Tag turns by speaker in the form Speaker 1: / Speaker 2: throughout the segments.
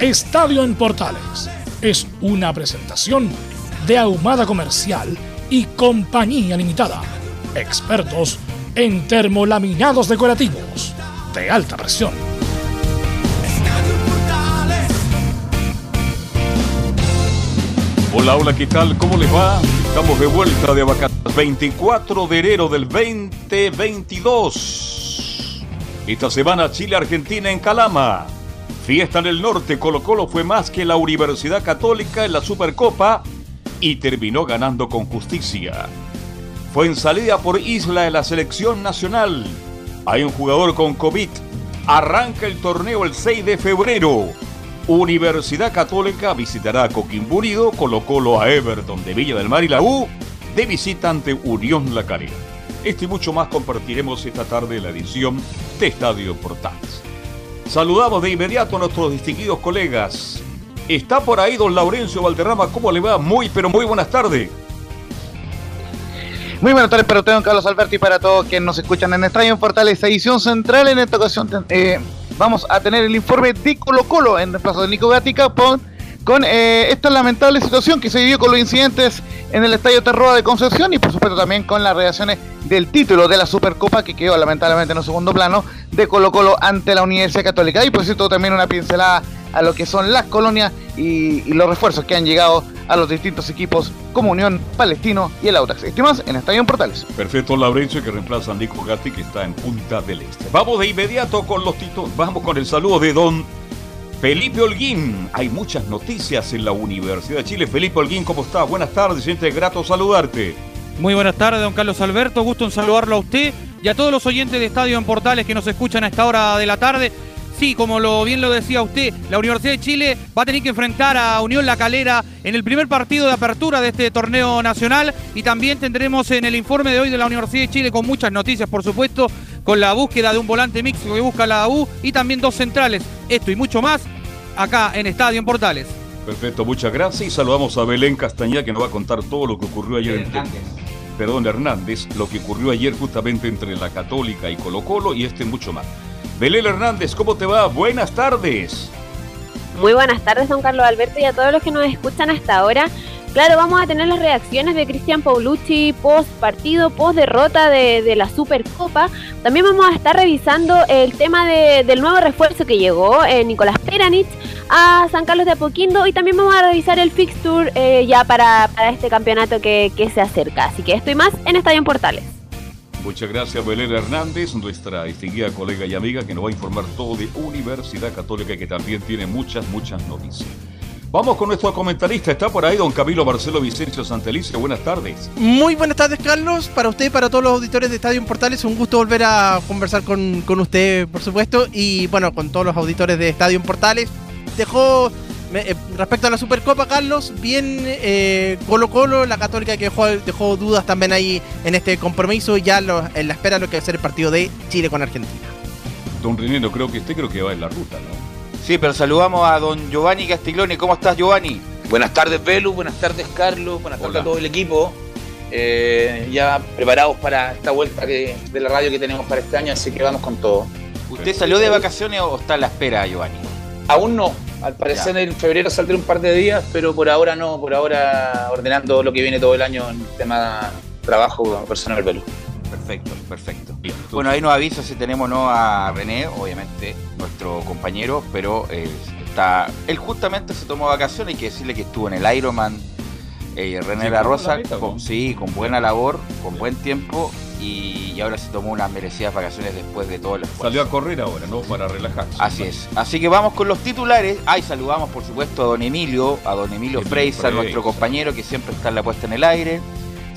Speaker 1: Estadio en Portales es una presentación de Ahumada Comercial y Compañía Limitada. Expertos en termolaminados decorativos de alta presión.
Speaker 2: Hola, hola, ¿qué tal? ¿Cómo les va? Estamos de vuelta de vacaciones. 24 de enero del 2022. Esta semana Chile-Argentina en Calama. Fiesta en el norte, Colo Colo fue más que la Universidad Católica en la Supercopa y terminó ganando con justicia. Fue en salida por Isla de la selección nacional. Hay un jugador con COVID. Arranca el torneo el 6 de febrero. Universidad Católica visitará a Coquimbo Unido, Colo Colo a Everton de Villa del Mar y la U de visita ante Unión La Calera. Esto y mucho más compartiremos esta tarde en la edición de Estadio Portales. Saludamos de inmediato a nuestros distinguidos colegas. Está por ahí don Laurencio Valderrama. ¿Cómo le va? Muy, pero muy buenas tardes.
Speaker 3: Muy buenas tardes para usted, don Carlos Alberti, y para todos quienes nos escuchan en Estadio Portales, edición central. En esta ocasión eh, vamos a tener el informe de Colo Colo en reemplazo de Nico Gatica con, con eh, esta lamentable situación que se vivió con los incidentes en el Estadio Terroa de Concepción y por supuesto también con las reacciones del título de la Supercopa que quedó lamentablemente en un segundo plano de Colo Colo ante la Universidad Católica. Y por cierto también una pincelada a lo que son las colonias y, los refuerzos que han llegado a los distintos equipos como Unión, Palestino y el Autax. Estimas en Estadio Portales.
Speaker 2: Perfecto, Laurencio que reemplaza a Nico Gatti que está en Punta del Este. Vamos de inmediato con los títulos. Vamos con el saludo de don Felipe Holguín. Hay muchas noticias en la Universidad de Chile. Felipe Holguín, ¿cómo está? Buenas tardes, siente grato saludarte.
Speaker 4: Muy buenas tardes, don Carlos Alberto. Gusto en saludarlo a usted y a todos los oyentes de Estadio en Portales que nos escuchan a esta hora de la tarde. Sí, como bien lo decía usted, la Universidad de Chile va a tener que enfrentar a Unión La Calera en el primer partido de apertura de este torneo nacional y también tendremos en el informe de hoy de la Universidad de Chile con muchas noticias, por supuesto, con la búsqueda de un volante mixto que busca la U y también dos centrales. Esto y mucho más acá en Estadio en Portales.
Speaker 2: Perfecto, muchas gracias y saludamos a Belén Castañeda que nos va a contar todo lo que ocurrió ayer
Speaker 5: Hernández.
Speaker 2: en Perdón, Hernández, lo que ocurrió ayer justamente entre la Católica y Colo Colo y este mucho más. Belén Hernández, ¿cómo te va? Buenas tardes.
Speaker 6: Muy buenas tardes, don Carlos Alberto, y a todos los que nos escuchan hasta ahora. Claro, vamos a tener las reacciones de Cristian Paulucci post partido, post derrota de, de, la Supercopa. También vamos a estar revisando el tema de, del nuevo refuerzo que llegó, eh, Nicolás Peranich, a San Carlos de Apoquindo. Y también vamos a revisar el fixture eh, ya para, para, este campeonato que, que se acerca. Así que estoy más en Estadio en Portales.
Speaker 2: Muchas gracias, Belén Hernández, nuestra distinguida colega y amiga que nos va a informar todo de Universidad Católica que también tiene muchas, muchas noticias. Vamos con nuestro comentarista. Está por ahí don Camilo Marcelo Vicencio Santelicia. Buenas tardes.
Speaker 7: Muy buenas tardes, Carlos. Para usted y para todos los auditores de Estadio Portales, un gusto volver a conversar con, con usted, por supuesto. Y bueno, con todos los auditores de Estadio Portales. Dejó eh, respecto a la Supercopa, Carlos, bien eh, Colo Colo, la Católica que dejó, dejó, dudas también ahí en este compromiso y ya lo, en la espera de lo que va a ser el partido de Chile con Argentina.
Speaker 2: Don René, no creo que usted creo que va en la ruta, ¿no?
Speaker 5: Sí, pero saludamos a don Giovanni Castiglione. ¿Cómo estás, Giovanni? Buenas tardes, Velu. Buenas tardes, Carlos. Buenas tardes Hola. a todo el equipo. Eh, ya preparados para esta vuelta de la radio que tenemos para este año, así que vamos con todo.
Speaker 7: ¿Usted salió de vacaciones o está a la espera, Giovanni?
Speaker 5: Aún no. Al parecer ya. en febrero saldré un par de días, pero por ahora no. Por ahora ordenando lo que viene todo el año en tema trabajo personal, Velu.
Speaker 7: Perfecto, perfecto. Bueno, ahí nos avisa si tenemos no a René, obviamente nuestro compañero, pero eh,
Speaker 5: está. Él justamente se tomó vacaciones, hay que decirle que estuvo en el Ironman. Eh, René La Rosa, con, sí, con buena labor, con buen tiempo y, ahora se tomó unas merecidas vacaciones después de todo el esfuerzo.
Speaker 2: Salió a correr ahora, ¿no? Para relajarse.
Speaker 5: Así es. Así que vamos con los titulares. Ahí saludamos, por supuesto, a don Emilio, a don Emilio Freisa, nuestro compañero que siempre está en la puesta en el aire.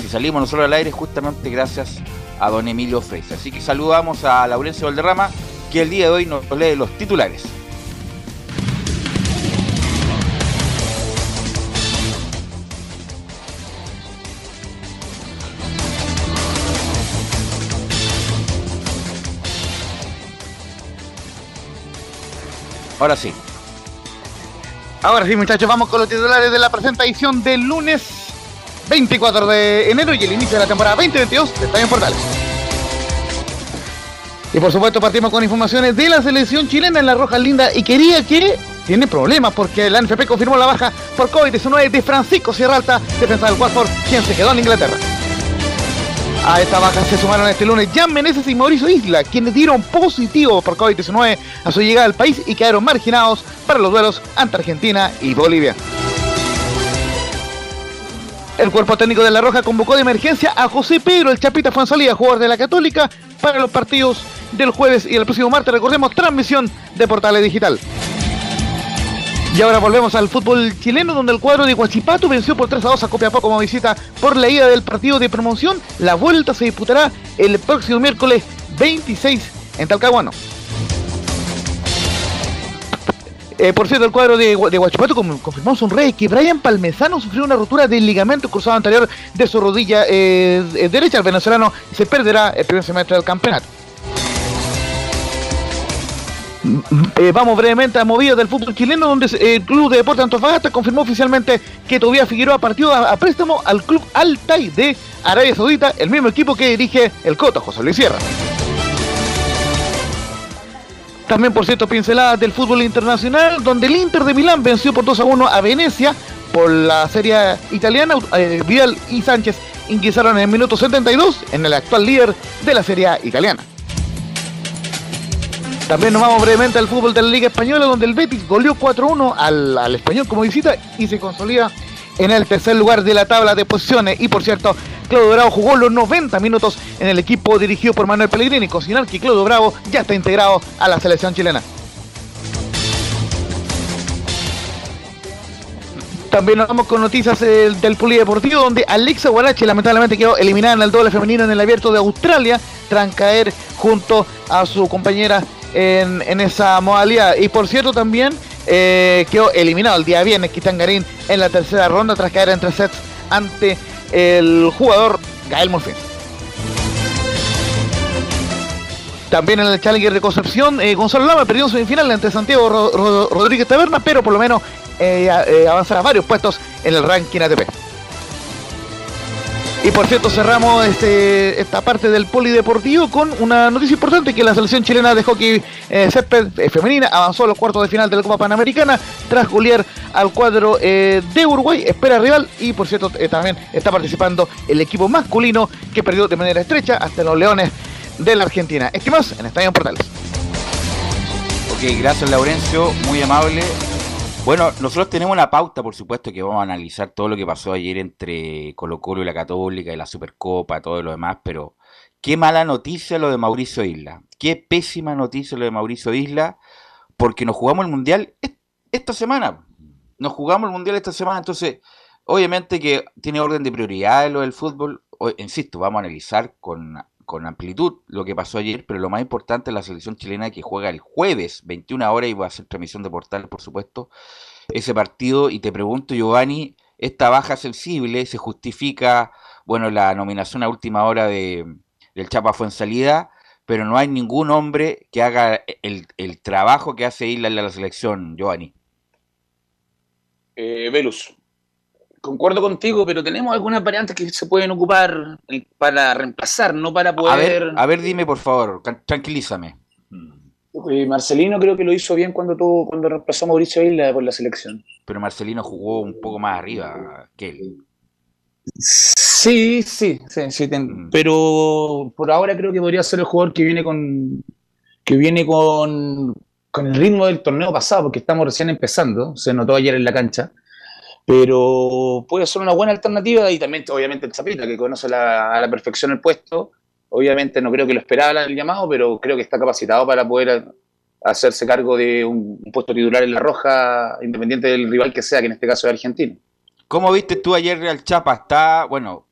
Speaker 5: Si salimos nosotros al aire, justamente gracias a don Emilio Freisa. Así que saludamos a Laurencio Valderrama, que el día de hoy nos lee los titulares. Ahora sí.
Speaker 3: Ahora sí, muchachos, vamos con los titulares de la presente edición del lunes 24 de enero y el inicio de la temporada 2022 de Estadio Portales. Y por supuesto partimos con informaciones de la selección chilena en la Roja Linda y quería que tiene problemas porque la NFP confirmó la baja por COVID-19 de Francisco Sierra Alta, defensa del Watford, quien se quedó en Inglaterra. A esta baja se sumaron este lunes Jan Meneses y Mauricio Isla, quienes dieron positivo por COVID-19 a su llegada al país y quedaron marginados para los duelos ante Argentina y Bolivia. El cuerpo técnico de La Roja convocó de emergencia a José Pedro el Chapita Fuenzalía, jugador de la Católica, para los partidos del jueves y el próximo martes. Recordemos, transmisión de Portales Digital. Y ahora volvemos al fútbol chileno, donde el cuadro de Guachipato venció por 3 a 2 a Copiapó como visita por la ida del partido de promoción. La vuelta se disputará el próximo miércoles 26 en Talcahuano. Eh, por cierto, el cuadro de, de Guachipato confirmó un rey que Brian Palmesano sufrió una rotura del ligamento cruzado anterior de su rodilla eh, derecha. El venezolano se perderá el primer semestre del campeonato. Eh, vamos brevemente a movidas del fútbol chileno, donde eh, el Club de Deportes Antofagasta confirmó oficialmente que Tobias Figueroa partió a, préstamo al Club Altai de Arabia Saudita, el mismo equipo que dirige el Cota, José Luis Sierra. También, por cierto, pinceladas del fútbol internacional, donde el Inter de Milán venció por 2 a 1 a Venecia por la serie italiana. Eh, Vidal y Sánchez ingresaron en el minuto 72 en el actual líder de la serie italiana. También nos vamos brevemente al fútbol de la Liga Española, donde el Betis goleó 4-1 al, Español como visita y se consolida en el tercer lugar de la tabla de posiciones. Y por cierto, Claudio Bravo jugó los 90 minutos en el equipo dirigido por Manuel Pellegrini, considerar que Claudio Bravo ya está integrado a la selección chilena. También nos vamos con noticias del polideportivo, donde Alexa Guarache lamentablemente quedó eliminada en el doble femenino en el abierto de Australia, tras caer junto a su compañera en, esa modalidad. Y por cierto también eh, quedó eliminado el día viernes Kitan Garín en la tercera ronda tras caer en tres sets ante el jugador Gael Morfín. También en el Challenger de Concepción, eh, Gonzalo Lama perdió en semifinal ante Santiago Rodríguez Taberna, pero por lo menos eh, avanzará varios puestos en el ranking ATP. Y por cierto, cerramos este, esta parte del polideportivo con una noticia importante que la selección chilena de hockey eh, césped eh, femenina avanzó a los cuartos de final de la Copa Panamericana tras golear al cuadro eh, de Uruguay, espera rival y por cierto también está participando el equipo masculino que perdió de manera estrecha hasta los Leones de la Argentina. Es que más en Estadio Portales.
Speaker 5: Ok, gracias Laurencio, muy amable. Bueno, nosotros tenemos una pauta, por supuesto, que vamos a analizar todo lo que pasó ayer entre Colo Colo y la Católica y la Supercopa, todo lo demás, pero qué mala noticia lo de Mauricio Isla. Qué pésima noticia lo de Mauricio Isla, porque nos jugamos el Mundial esta semana. Nos jugamos el Mundial esta semana, entonces, obviamente que tiene orden de prioridad lo del fútbol. insisto, vamos a analizar con con amplitud lo que pasó ayer, pero lo más importante es la selección chilena que juega el jueves, 21 horas, y va a hacer transmisión de portal, por supuesto, ese partido. Y te pregunto, Giovanni, esta baja sensible se justifica, bueno, la nominación a última hora de, del Chapa fue en salida, pero no hay ningún hombre que haga el, trabajo que hace Isla en la selección, Giovanni.
Speaker 8: Eh, Velus, Concuerdo contigo, pero tenemos algunas variantes que se pueden ocupar para reemplazar, no para poder.
Speaker 5: A ver, dime por favor, tranquilízame.
Speaker 8: Eh, Marcelino creo que lo hizo bien cuando tuvo, cuando reemplazó a Mauricio Isla por la selección.
Speaker 5: Pero Marcelino jugó un poco más arriba que él.
Speaker 8: Sí, sí, sí, sí mm. pero por ahora creo que podría ser el jugador que viene con que viene con con el ritmo del torneo pasado, porque estamos recién empezando, se notó ayer en la cancha, pero puede ser una buena alternativa y también, obviamente, el Zapita, que conoce a la perfección el puesto. Obviamente no creo que lo esperaba el llamado, pero creo que está capacitado para poder hacerse cargo de un, puesto titular en la roja, independiente del rival que sea, que en este caso es argentino.
Speaker 5: ¿Cómo viste tú ayer Real Chapa? Está, bueno,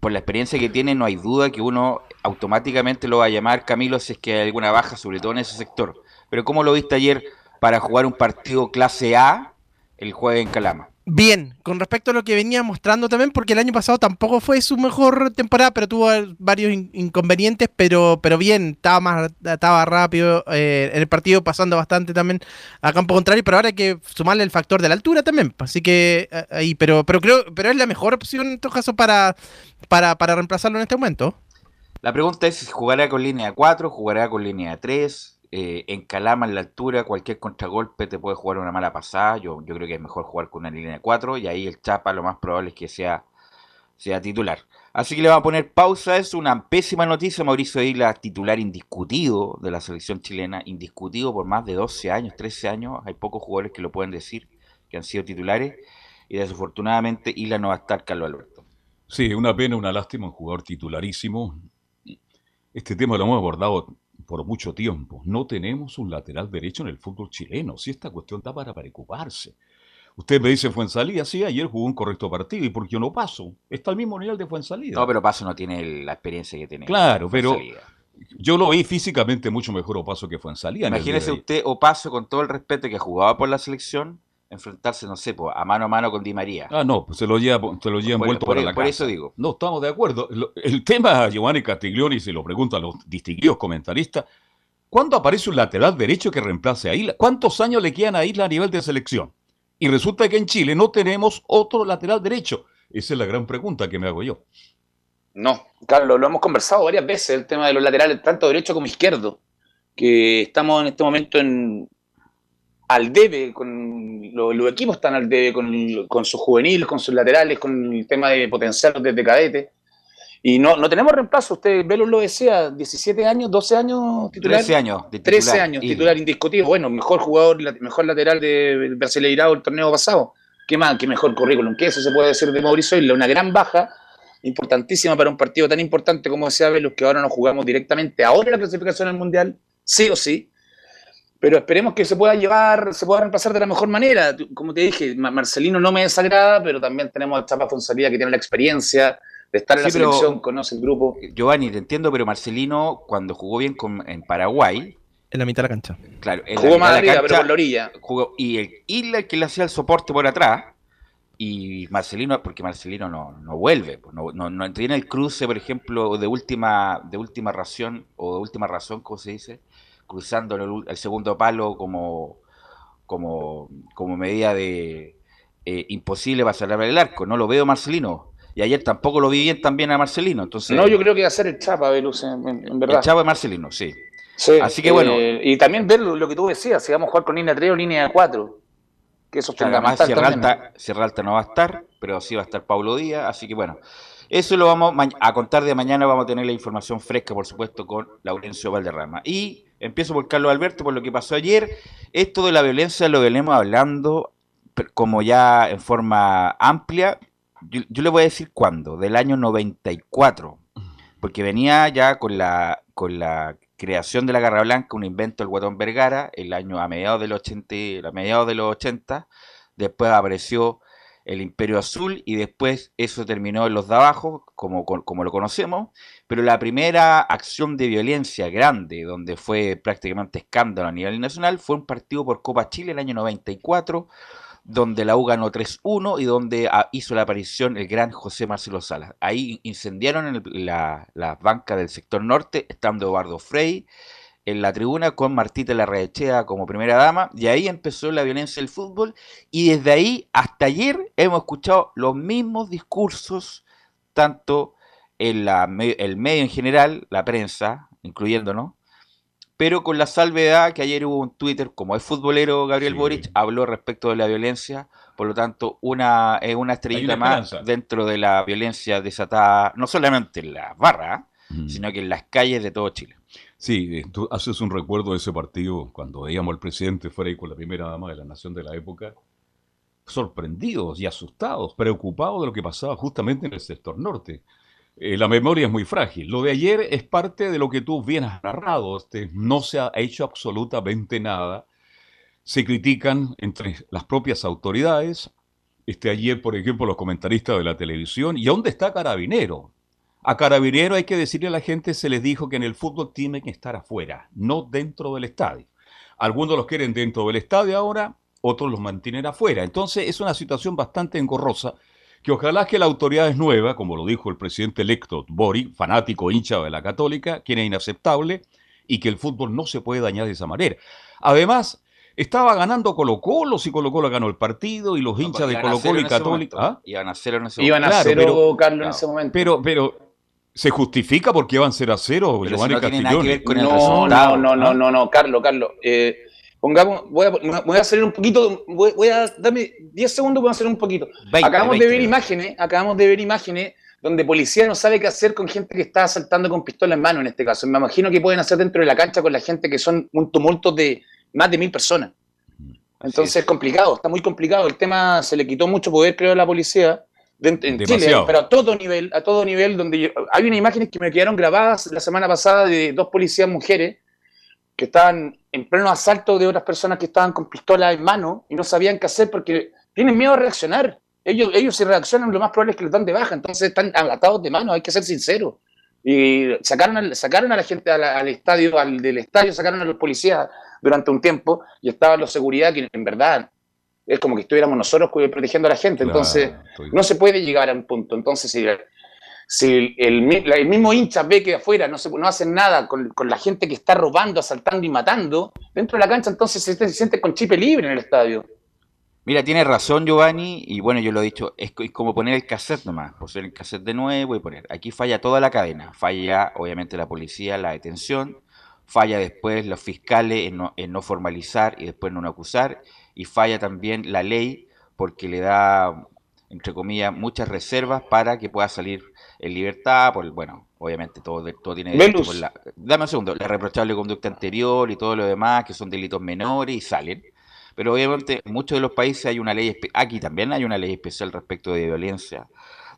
Speaker 5: por la experiencia que tiene, no hay duda que uno automáticamente lo va a llamar Camilo si es que hay alguna baja, sobre todo en ese sector. Pero ¿cómo lo viste ayer para jugar un partido clase A el jueves en Calama?
Speaker 7: Bien, con respecto a lo que venía mostrando también, porque el año pasado tampoco fue su mejor temporada, pero tuvo varios inconvenientes, pero, pero bien, estaba más, estaba rápido eh, en el partido, pasando bastante también a campo contrario, pero ahora hay que sumarle el factor de la altura también, así que eh, ahí, pero, pero creo, pero es la mejor opción en todo caso para, para, para reemplazarlo en este momento.
Speaker 5: La pregunta es si jugará con línea 4, jugará con línea 3, eh, en Calama, en la altura, cualquier contragolpe te puede jugar una mala pasada. Yo, creo que es mejor jugar con una línea de 4 y ahí el Chapa lo más probable es que sea, sea titular. Así que le vamos a poner pausa. Es una pésima noticia. Mauricio Isla, titular indiscutido de la selección chilena, indiscutido por más de 12 años, 13 años. Hay pocos jugadores que lo pueden decir, que han sido titulares. Y desafortunadamente Isla no va a estar, Carlos Alberto.
Speaker 2: Sí, una pena, una lástima, un jugador titularísimo. Este tema lo hemos abordado por mucho tiempo. No tenemos un lateral derecho en el fútbol chileno. Si esta cuestión está para preocuparse. Usted me dice Fuensalida, sí, ayer jugó un correcto partido. ¿Y por qué no Paso? Está al mismo nivel de Fuensalida.
Speaker 5: No, pero Paso no tiene la experiencia que tiene.
Speaker 2: Claro, pero yo lo vi físicamente mucho mejor Opaso que Fuensalida.
Speaker 5: Imagínese usted Opaso, con todo el respeto que jugaba por la selección, enfrentarse, no sé, a mano a mano con Di María.
Speaker 2: Ah, no, pues se lo lleva, se lo lleva envuelto
Speaker 5: por,
Speaker 2: para la
Speaker 5: Por eso digo.
Speaker 2: No, estamos de acuerdo. El tema, Giovanni Castiglioni, se lo preguntan los distinguidos comentaristas, ¿cuándo aparece un lateral derecho que reemplace a Isla? ¿Cuántos años le quedan a Isla a nivel de selección? Y resulta que en Chile no tenemos otro lateral derecho. Esa es la gran pregunta que me hago yo.
Speaker 8: No, Carlos, lo hemos conversado varias veces, el tema de los laterales, tanto derecho como izquierdo, que estamos en este momento en, al debe, con los, equipos están al debe con, con, sus juveniles, con sus laterales, con el tema de potencial desde cadete. Y no, no tenemos reemplazo, usted Velo lo decía, 17 años, 12 años
Speaker 5: titular. 13 años,
Speaker 8: de 13 años, titular indiscutido. Bueno, mejor jugador, mejor lateral de Brasileirado el torneo pasado. ¿Qué más? ¿Qué mejor currículum? ¿Qué eso se puede decir de Mauricio Isla? Una gran baja, importantísima para un partido tan importante como decía Velo, que ahora nos jugamos directamente ahora la clasificación al Mundial, sí o sí pero esperemos que se pueda llevar, se pueda reemplazar de la mejor manera. Como te dije, Marcelino no me desagrada, pero también tenemos a Chapa Fonsalía que tiene la experiencia de estar en la selección, conoce el grupo.
Speaker 5: Giovanni, te entiendo, pero Marcelino, cuando jugó bien en Paraguay.
Speaker 7: En la mitad de la cancha.
Speaker 5: Claro,
Speaker 8: jugó más arriba, pero por la orilla.
Speaker 5: Jugó, y el Isla que le hacía el soporte por atrás. Y Marcelino, porque Marcelino no, no vuelve, pues, no, no, no tiene el cruce, por ejemplo, de última, de última razón, o de última razón, como se dice, cruzando el, segundo palo como, como, como medida de eh, imposible para salvar el arco. No lo veo Marcelino. Y ayer tampoco lo vi bien también a Marcelino. Entonces,
Speaker 8: no, yo creo que va a ser el Chapa, Velus, en, verdad.
Speaker 5: El Chapa de Marcelino, sí.
Speaker 8: Así que bueno. Eh, y también ver lo, que tú decías, si vamos a jugar con línea 3 o línea 4. Que eso
Speaker 5: Además, Sierra Alta, Sierra Alta no va a estar, pero sí va a estar Paulo Díaz. Así que bueno, eso lo vamos a contar de mañana. Vamos a tener la información fresca, por supuesto, con Laurencio Valderrama. Y empiezo por Carlos Alberto, por lo que pasó ayer. Esto de la violencia lo venimos hablando como ya en forma amplia. Yo, le voy a decir cuándo, del año 94, porque venía ya con la, con la creación de la Garra Blanca, un invento del Guatón Vergara, el año a mediados del 80, a mediados de los 80, después apareció el Imperio Azul y después eso terminó en los de abajo, como, como lo conocemos, pero la primera acción de violencia grande, donde fue prácticamente escándalo a nivel nacional, fue un partido por Copa Chile el año 94, donde la U ganó 3-1 y donde ah, hizo la aparición el gran José Marcelo Salas. Ahí incendiaron la, la banca del sector norte, estando Eduardo Frey, en la tribuna con Martita Larraechea como primera dama y ahí empezó la violencia del fútbol y desde ahí hasta ayer hemos escuchado los mismos discursos tanto en la, el medio en general, la prensa, incluyéndonos, pero con la salvedad que ayer hubo un Twitter, como es futbolero Gabriel Boric, habló respecto de la violencia, por lo tanto, una, es una estrellita más dentro de la violencia desatada, no solamente en la barra, sino que en las calles de todo Chile.
Speaker 2: Sí, eh, tú haces un recuerdo de ese partido cuando veíamos al presidente fuera ahí con la primera dama de la nación de la época, sorprendidos y asustados, preocupados de lo que pasaba justamente en el sector norte. Eh, la memoria es muy frágil. Lo de ayer es parte de lo que tú bien has narrado. Este, no se ha hecho absolutamente nada. Se critican entre las propias autoridades. Este, ayer, por ejemplo, los comentaristas de la televisión. ¿Y dónde está Carabinero? A Carabinero hay que decirle a la gente, se les dijo que en el fútbol tiene que estar afuera, no dentro del estadio. Algunos los quieren dentro del estadio ahora, otros los mantienen afuera. Entonces es una situación bastante engorrosa que ojalá que la autoridad es nueva, como lo dijo el presidente electo Bori, fanático hincha de la católica, quien es inaceptable, y que el fútbol no se puede dañar de esa manera. Además, estaba ganando Colo Colo, si Colo Colo ganó el partido, y los hinchas de Colo Colo y Católica... ¿ah?
Speaker 8: Iban a cero en ese
Speaker 5: momento. Iban a cero, Carlos, en ese momento.
Speaker 2: Pero, pero ¿Se justifica porque van a ser a cero,
Speaker 8: Pero Giovanni no no, no, no, no, no, no, Carlos, Carlos. Eh, pongamos, voy a, voy a hacer un poquito, voy, a darme 10 segundos voy a hacer un poquito. acabamos de ver imágenes, acabamos de ver imágenes donde policía no sabe qué hacer con gente que está asaltando con pistola en mano en este caso. Me imagino que pueden hacer dentro de la cancha con la gente que son un tumulto de más de mil personas. Entonces es complicado, está muy complicado. El tema se le quitó mucho poder, creo, a la policía en Chile, pero a todo nivel, a todo nivel, donde hay unas imágenes que me quedaron grabadas la semana pasada de dos policías mujeres que estaban en pleno asalto de otras personas que estaban con pistolas en mano y no sabían qué hacer porque tienen miedo a reaccionar. Ellos, ellos si reaccionan lo más probable es que les dan de baja, entonces están atados de mano, hay que ser sinceros. Y sacaron, sacaron a la gente al, estadio, al del estadio, sacaron a los policías durante un tiempo y estaban los seguridad que en verdad es como que estuviéramos nosotros protegiendo a la gente. Entonces, no se puede llegar a un punto. Entonces, si, si el, el, mismo hincha ve que afuera no, se, no hacen nada con, con, la gente que está robando, asaltando y matando, dentro de la cancha entonces se, se siente con chip libre en el estadio.
Speaker 5: Mira, tiene razón Giovanni, y bueno, yo lo he dicho, es, como poner el cassette nomás, poner el cassette de nuevo y poner. Aquí falla toda la cadena, falla obviamente la policía, la detención, falla después los fiscales en no, en no formalizar y después no acusar, y falla también la ley porque le da, entre comillas, muchas reservas para que pueda salir en libertad, por, bueno, obviamente todo, todo tiene derecho por la, dame un segundo, la reprochable conducta anterior y todo lo demás, que son delitos menores y salen. Pero obviamente en muchos de los países hay una ley, aquí también hay una ley especial respecto de violencia,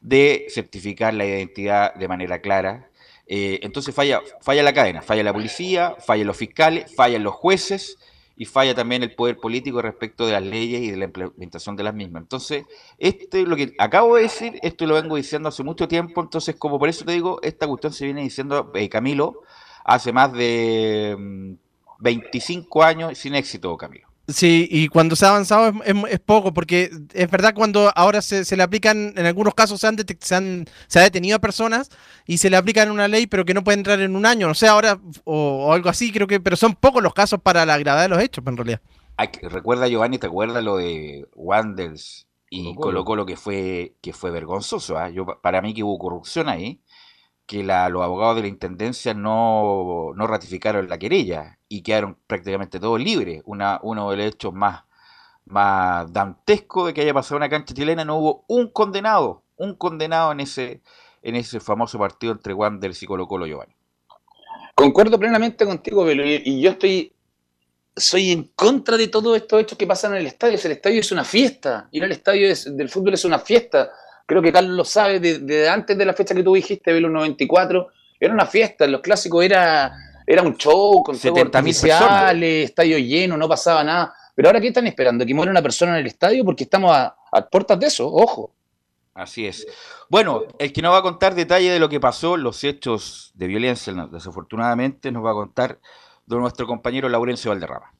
Speaker 5: de certificar la identidad de manera clara. Eh, entonces falla, falla la cadena, falla la policía, falla los fiscales, fallan los jueces y falla también el poder político respecto de las leyes y de la implementación de las mismas. Entonces, este lo que acabo de decir, esto lo vengo diciendo hace mucho tiempo, entonces como por eso te digo, esta cuestión se viene diciendo, eh, Camilo, hace más de 25 mm, años sin éxito, Camilo.
Speaker 7: Sí, y cuando se ha avanzado es, poco, porque es verdad cuando ahora se, se le aplican, en algunos casos se han, se han, se ha detenido a personas y se le aplican una ley, pero que no puede entrar en un año, no sé, ahora, o, algo así, creo que, pero son pocos los casos para la gravedad de los hechos, en realidad.
Speaker 5: recuerda, Giovanni, ¿te acuerdas lo de Wanders y Colo Colo, que fue, que fue vergonzoso? ¿ah? Yo, para mí que hubo corrupción ahí, que la, los abogados de la Intendencia no, no, ratificaron la querella y quedaron prácticamente todos libres. Una, uno de los hechos más, más dantescos de que haya pasado una cancha chilena, no hubo un condenado, un condenado en ese, en ese famoso partido entre Wanderers y Colo Colo Giovanni.
Speaker 8: Concuerdo plenamente contigo, Belo, y yo estoy soy en contra de todos estos hechos que pasan en el estadio. El estadio es una fiesta, ir al estadio del fútbol es una fiesta creo que Carlos lo sabe, desde antes de la fecha que tú dijiste, Velo 94, era una fiesta, los clásicos era, era un show con 70 estadio lleno, no pasaba nada. Pero ahora, ¿qué están esperando? ¿Que muera una persona en el estadio? Porque estamos a, puertas de eso, ojo.
Speaker 5: Así es. Bueno, el que nos va a contar detalle de lo que pasó, los hechos de violencia, desafortunadamente, nos va a contar nuestro compañero Laurencio Valderrama.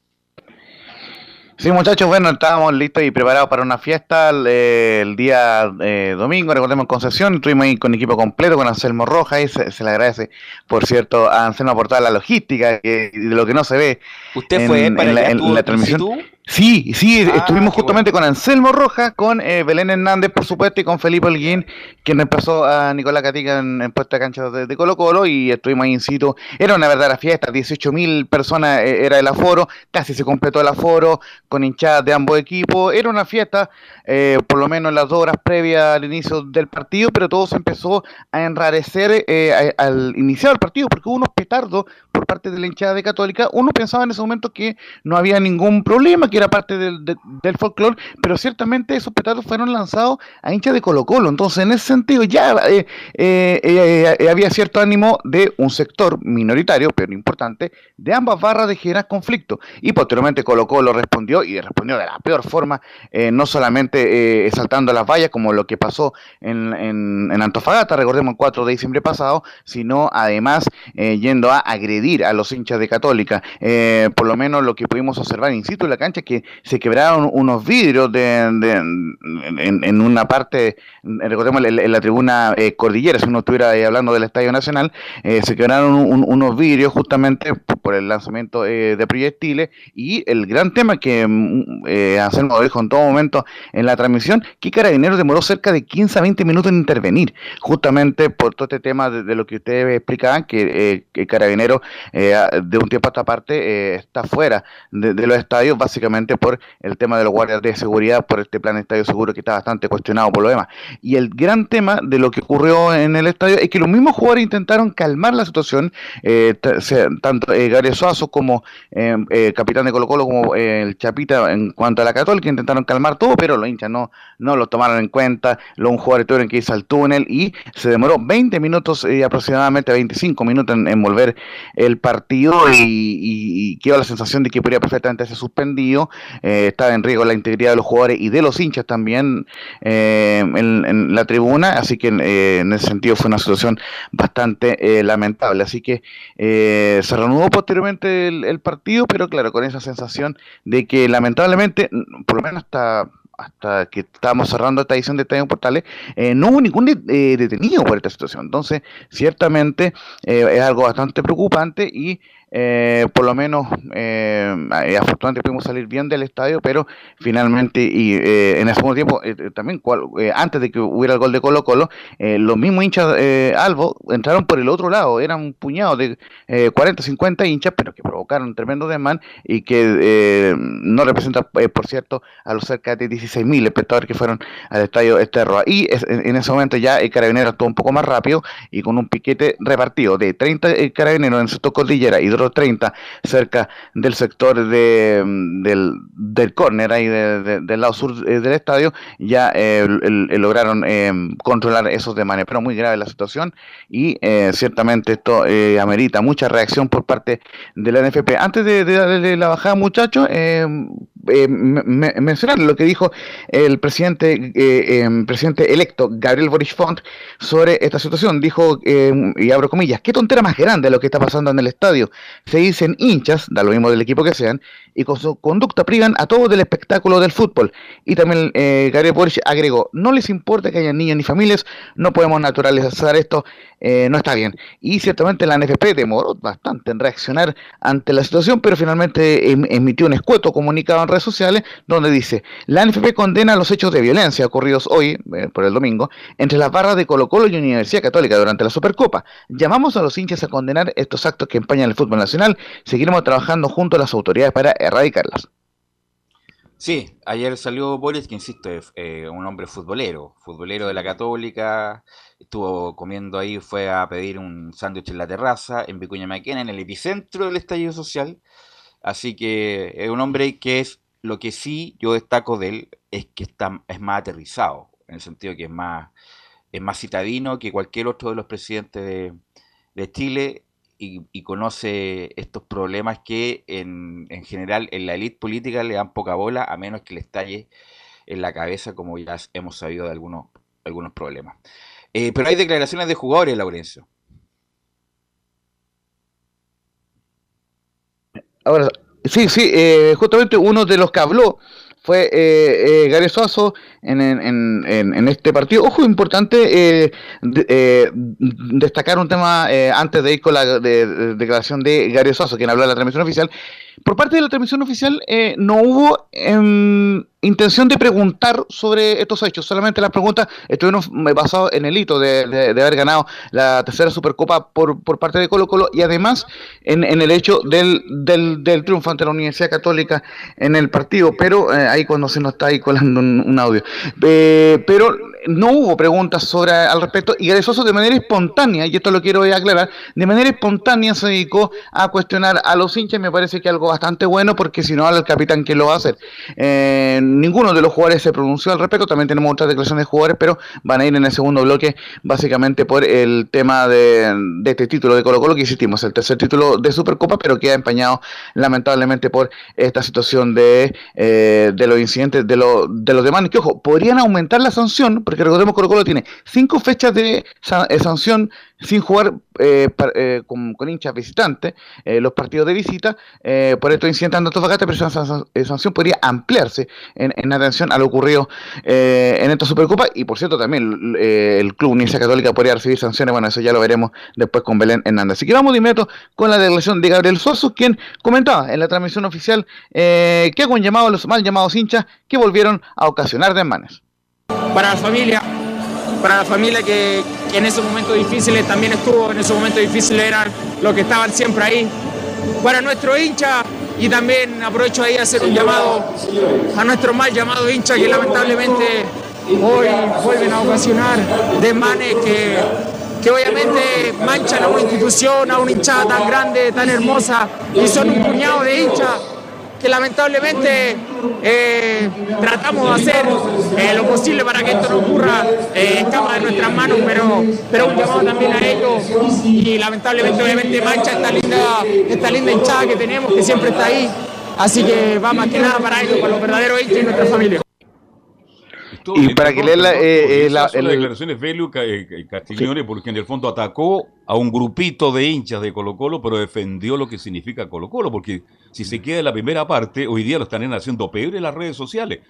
Speaker 3: Sí, muchachos, bueno, estábamos listos y preparados para una fiesta el, día eh, domingo, recordemos en Concepción, estuvimos ahí con equipo completo, con Anselmo Roja, y se, le agradece, por cierto, a Anselmo por toda la logística, que, de lo que no se ve
Speaker 5: ¿Usted fue para
Speaker 3: en, la transmisión. Sí, sí, ah, estuvimos justamente con Anselmo Roja, con eh, Belén Hernández, por supuesto, y con Felipe Holguín, quien reemplazó a Nicolás Catica en, puesta de cancha de, Colo Colo, y estuvimos ahí in situ. Era una verdadera fiesta, 18.000 personas eh, era el aforo, casi se completó el aforo, con hinchadas de ambos equipos. Era una fiesta, eh, por lo menos en las dos horas previas al inicio del partido, pero todo se empezó a enrarecer al iniciar el partido, porque hubo unos petardos parte de la hinchada de Católica, uno pensaba en ese momento que no había ningún problema, que era parte del, del folclore, pero ciertamente esos petardos fueron lanzados a hinchas de Colo Colo. Entonces, en ese sentido, ya eh, eh, eh, había cierto ánimo de un sector minoritario, pero importante, de ambas barras de generar conflicto. Y posteriormente Colo Colo respondió, y respondió de la peor forma, no solamente saltando las vallas, como lo que pasó en, en, Antofagasta, recordemos el 4 de diciembre pasado, sino además yendo a agredir a los hinchas de Católica. por lo menos lo que pudimos observar in situ en la cancha, que se quebraron unos vidrios de, en, una parte, recordemos en, la tribuna eh, Cordillera, si uno estuviera hablando del Estadio Nacional, eh, se quebraron unos vidrios justamente por el lanzamiento eh, de proyectiles y el gran tema que mm, Anselmo dijo en todo momento en la transmisión, que Carabineros demoró cerca de 15 a 20 minutos en intervenir, justamente por todo este tema de, lo que ustedes explicaban, que, que Carabineros de un tiempo a esta parte está fuera de, los estadios, básicamente por el tema de los guardias de seguridad, por este plan de estadio seguro que está bastante cuestionado por lo demás. Y el gran tema de lo que ocurrió en el estadio es que los mismos jugadores intentaron calmar la situación, eh, tanto eh, Gary Suazo como eh, eh, capitán de Colo Colo como el Chapita en cuanto a la Católica intentaron calmar todo, pero los hinchas no, no lo tomaron en cuenta, los jugadores tuvieron que irse al túnel y se demoró 20 minutos, aproximadamente 25 minutos en, volver el partido y, y, quedó la sensación de que podría perfectamente ser suspendido, estaba en riesgo la integridad de los jugadores y de los hinchas también en, la tribuna, así que eh, en ese sentido fue una situación bastante eh, lamentable. Así que eh, se reanudó posteriormente el, partido, pero claro, con esa sensación de que lamentablemente, por lo menos hasta hasta que estábamos cerrando esta edición de Estadio Portales, no hubo ningún detenido por esta situación. Entonces, ciertamente es algo bastante preocupante y eh, por lo menos eh, eh, afortunadamente pudimos salir bien del estadio, pero finalmente y eh, en el segundo tiempo también antes de que hubiera el gol de Colo Colo, los mismos hinchas Albo entraron por el otro lado, eran un puñado de 40, 50 hinchas, pero que provocaron un tremendo desmán y que no representan, por cierto, a los cerca de 16.000 espectadores que fueron al estadio Esterroa. Y en ese momento ya el carabinero actuó un poco más rápido y con un piquete repartido de 30 carabineros en sector cordillera y 30, cerca del sector de, del, del córner, ahí del lado sur eh, del estadio, ya eh, lograron eh, controlar esos demanes. Pero muy grave la situación y ciertamente esto amerita mucha reacción por parte de la NFP. Antes de, darle la bajada, muchachos, mencionar lo que dijo el presidente, em, presidente electo Gabriel Boris Font sobre esta situación. Dijo, y abro comillas, qué tontera más grande lo que está pasando en el estadio se dicen hinchas, da lo mismo del equipo que sean, y con su conducta privan a todos del espectáculo del fútbol. Y también eh, Gabriel Boric agregó, no les importa que haya niños ni familias, no podemos naturalizar esto, eh, no está bien. Y ciertamente la NFP demoró bastante en reaccionar ante la situación, pero finalmente em, emitió un escueto comunicado en sociales donde dice, la NFP condena los hechos de violencia ocurridos hoy, eh, por el domingo, entre las barras de Colo Colo y Universidad Católica durante la Supercopa. Llamamos a los hinchas a condenar estos actos que empañan el fútbol nacional. Seguiremos trabajando junto a las autoridades para erradicarlas.
Speaker 5: Sí, ayer salió Boris, que insisto, es eh, un hombre futbolero, futbolero de la Católica, estuvo comiendo ahí, fue a pedir un sándwich en la terraza, en Vicuña Maquena, en el epicentro del estallido social, así que es un hombre que es, lo que sí yo destaco de él, es que está, es más aterrizado, en el sentido que es más, es más citadino que cualquier otro de los presidentes de, Chile, y, conoce estos problemas que en, en, general en la élite política le dan poca bola a menos que le estalle en la cabeza como ya hemos sabido de algunos, algunos problemas. Eh, pero hay declaraciones de jugadores, Laurencio.
Speaker 3: Ahora, sí, sí, eh, justamente uno de los que habló fue eh, eh, Gary Suazo en, en, en, este partido. Ojo, importante eh, eh destacar un tema antes de ir con la declaración de Gary Suazo, quien habló de la transmisión oficial. Por parte de la transmisión oficial no hubo em, intención de preguntar sobre estos hechos. Solamente las preguntas estuvieron basadas en el hito de, haber ganado la tercera Supercopa por, parte de Colo Colo y además en, el hecho del, del, triunfo ante la Universidad Católica en el partido. Pero eh, ahí cuando se nos está ahí colando un, audio. Eh, pero no hubo preguntas sobre al respecto y Garezoso de manera espontánea, y esto lo quiero aclarar, de manera espontánea se dedicó a cuestionar a los hinchas, me parece que algo bastante bueno, porque si no, al capitán, ¿quién lo va a hacer? Eh, ninguno de los jugadores se pronunció al respecto, también tenemos otras declaraciones de jugadores, pero van a ir en el segundo bloque, básicamente por el tema de, este título de Colo Colo, que insistimos, el tercer título de Supercopa, pero queda empañado lamentablemente por esta situación de, eh, de los incidentes de, de los demás, que ojo, podrían aumentar la sanción, porque recordemos que Colo Colo tiene cinco fechas de eh, sanción sin jugar eh, eh, con, hinchas visitantes los partidos de visita por estos incidentes en Antofagasta, pero esa sanción podría ampliarse en, atención a lo ocurrido en esta Supercopa. Y por cierto también el club Universidad Católica podría recibir sanciones, bueno eso ya lo veremos después con Belén Hernández. Así que vamos de con la declaración de Gabriel Suazo, quien comentaba en la transmisión oficial que hago un llamado a los mal llamados hinchas que volvieron a ocasionar desmanes.
Speaker 9: Para la familia, para la familia que, en esos momentos difíciles también estuvo, en esos momentos difíciles eran los que estaban siempre ahí. Para nuestro hincha y también aprovecho ahí a hacer un llamado a nuestro mal llamado hincha que lamentablemente hoy vuelven a ocasionar desmanes que, que obviamente manchan a una institución, a una hinchada tan grande, tan hermosa y son un puñado de hinchas que lamentablemente eh, tratamos de hacer eh, lo posible para que esto no ocurra, eh, escapa de nuestras manos, pero, pero un llamado también a ellos y lamentablemente obviamente mancha esta linda, esta linda hinchada que tenemos, que siempre está ahí. Así que va más que nada para ellos, para los verdaderos hinchas y nuestra familia.
Speaker 3: Y para que lea la,
Speaker 2: eh, la, declaraciones Velu Castiglione, porque en el fondo atacó a un grupito de hinchas de Colo Colo, pero defendió lo que significa Colo Colo, porque si se queda en la primera parte, hoy día lo están haciendo peor en las redes sociales.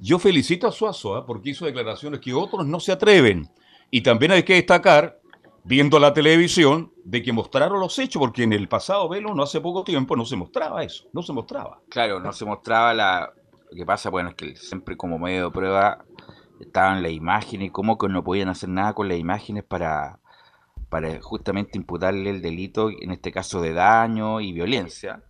Speaker 2: Yo felicito a Suazo, ¿ah? porque hizo declaraciones que otros no se atreven. Y también hay que destacar, viendo la televisión, de que mostraron los hechos, porque en el pasado Velo, no hace poco tiempo, no se mostraba eso, no se mostraba.
Speaker 5: Claro, no se mostraba la... Lo que pasa, bueno, es que siempre como medio de prueba estaban las imágenes y cómo que no podían hacer nada con las imágenes para, para justamente imputarle el delito, en este caso de daño y violencia.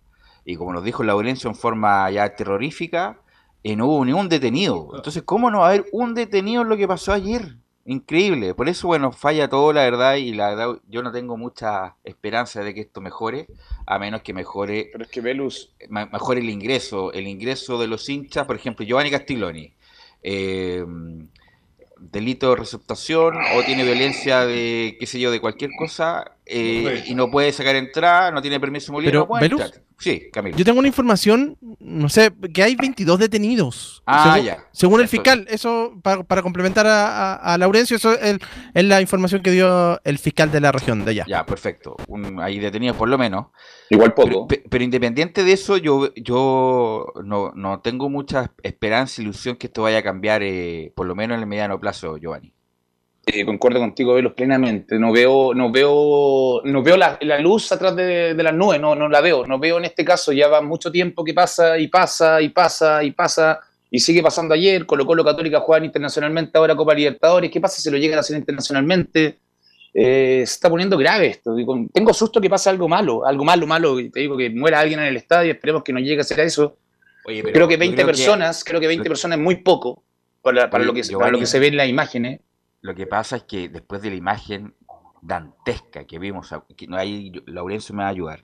Speaker 5: Y como nos dijo la violencia en forma ya terrorífica, eh, no hubo ningún detenido. Entonces, ¿cómo no va a haber un detenido en lo que pasó ayer? Increíble. Por eso, bueno, falla todo, la verdad, y la verdad, yo no tengo mucha esperanza de que esto mejore, a menos que mejore.
Speaker 8: Pero es que Velus.
Speaker 5: Mejore el ingreso, el ingreso de los hinchas, por ejemplo, Giovanni Castiglioni. Eh, delito de receptación o tiene violencia de, qué sé yo, de cualquier cosa eh, y no puede sacar entrada, no tiene permiso de movilidad,
Speaker 7: Pero,
Speaker 5: no Sí, Camilo.
Speaker 7: Yo tengo una información, no sé, que hay 22 detenidos.
Speaker 5: Ah,
Speaker 7: según,
Speaker 5: ya.
Speaker 7: Según el fiscal, eso para, complementar a, Laurencio, eso es, la información que dio el fiscal de la región de allá.
Speaker 5: Ya, perfecto. hay detenidos por lo menos.
Speaker 8: Igual poco.
Speaker 5: Pero, independiente de eso, yo, yo no, tengo mucha esperanza, ilusión que esto vaya a cambiar, eh, por lo menos en el mediano plazo, Giovanni.
Speaker 8: Eh, concuerdo contigo, Velos, plenamente. No veo, no veo, no veo la, luz atrás de, las nubes, no, no la veo. No veo en este caso, ya va mucho tiempo que pasa y pasa y pasa y pasa y sigue pasando ayer. Colocó lo Católica juegan internacionalmente, ahora Copa Libertadores. ¿Qué pasa si lo llegan a hacer internacionalmente? Eh, se está poniendo grave esto. tengo susto que pase algo malo, algo malo, malo. Te digo que muera alguien en el estadio, esperemos que no llegue a ser eso. creo que 20 personas, creo que 20 personas es muy poco para, lo, que, para lo que se ve en las imágenes.
Speaker 5: Lo que pasa es que después de la imagen dantesca que vimos, que no hay, Laurencio me va a ayudar,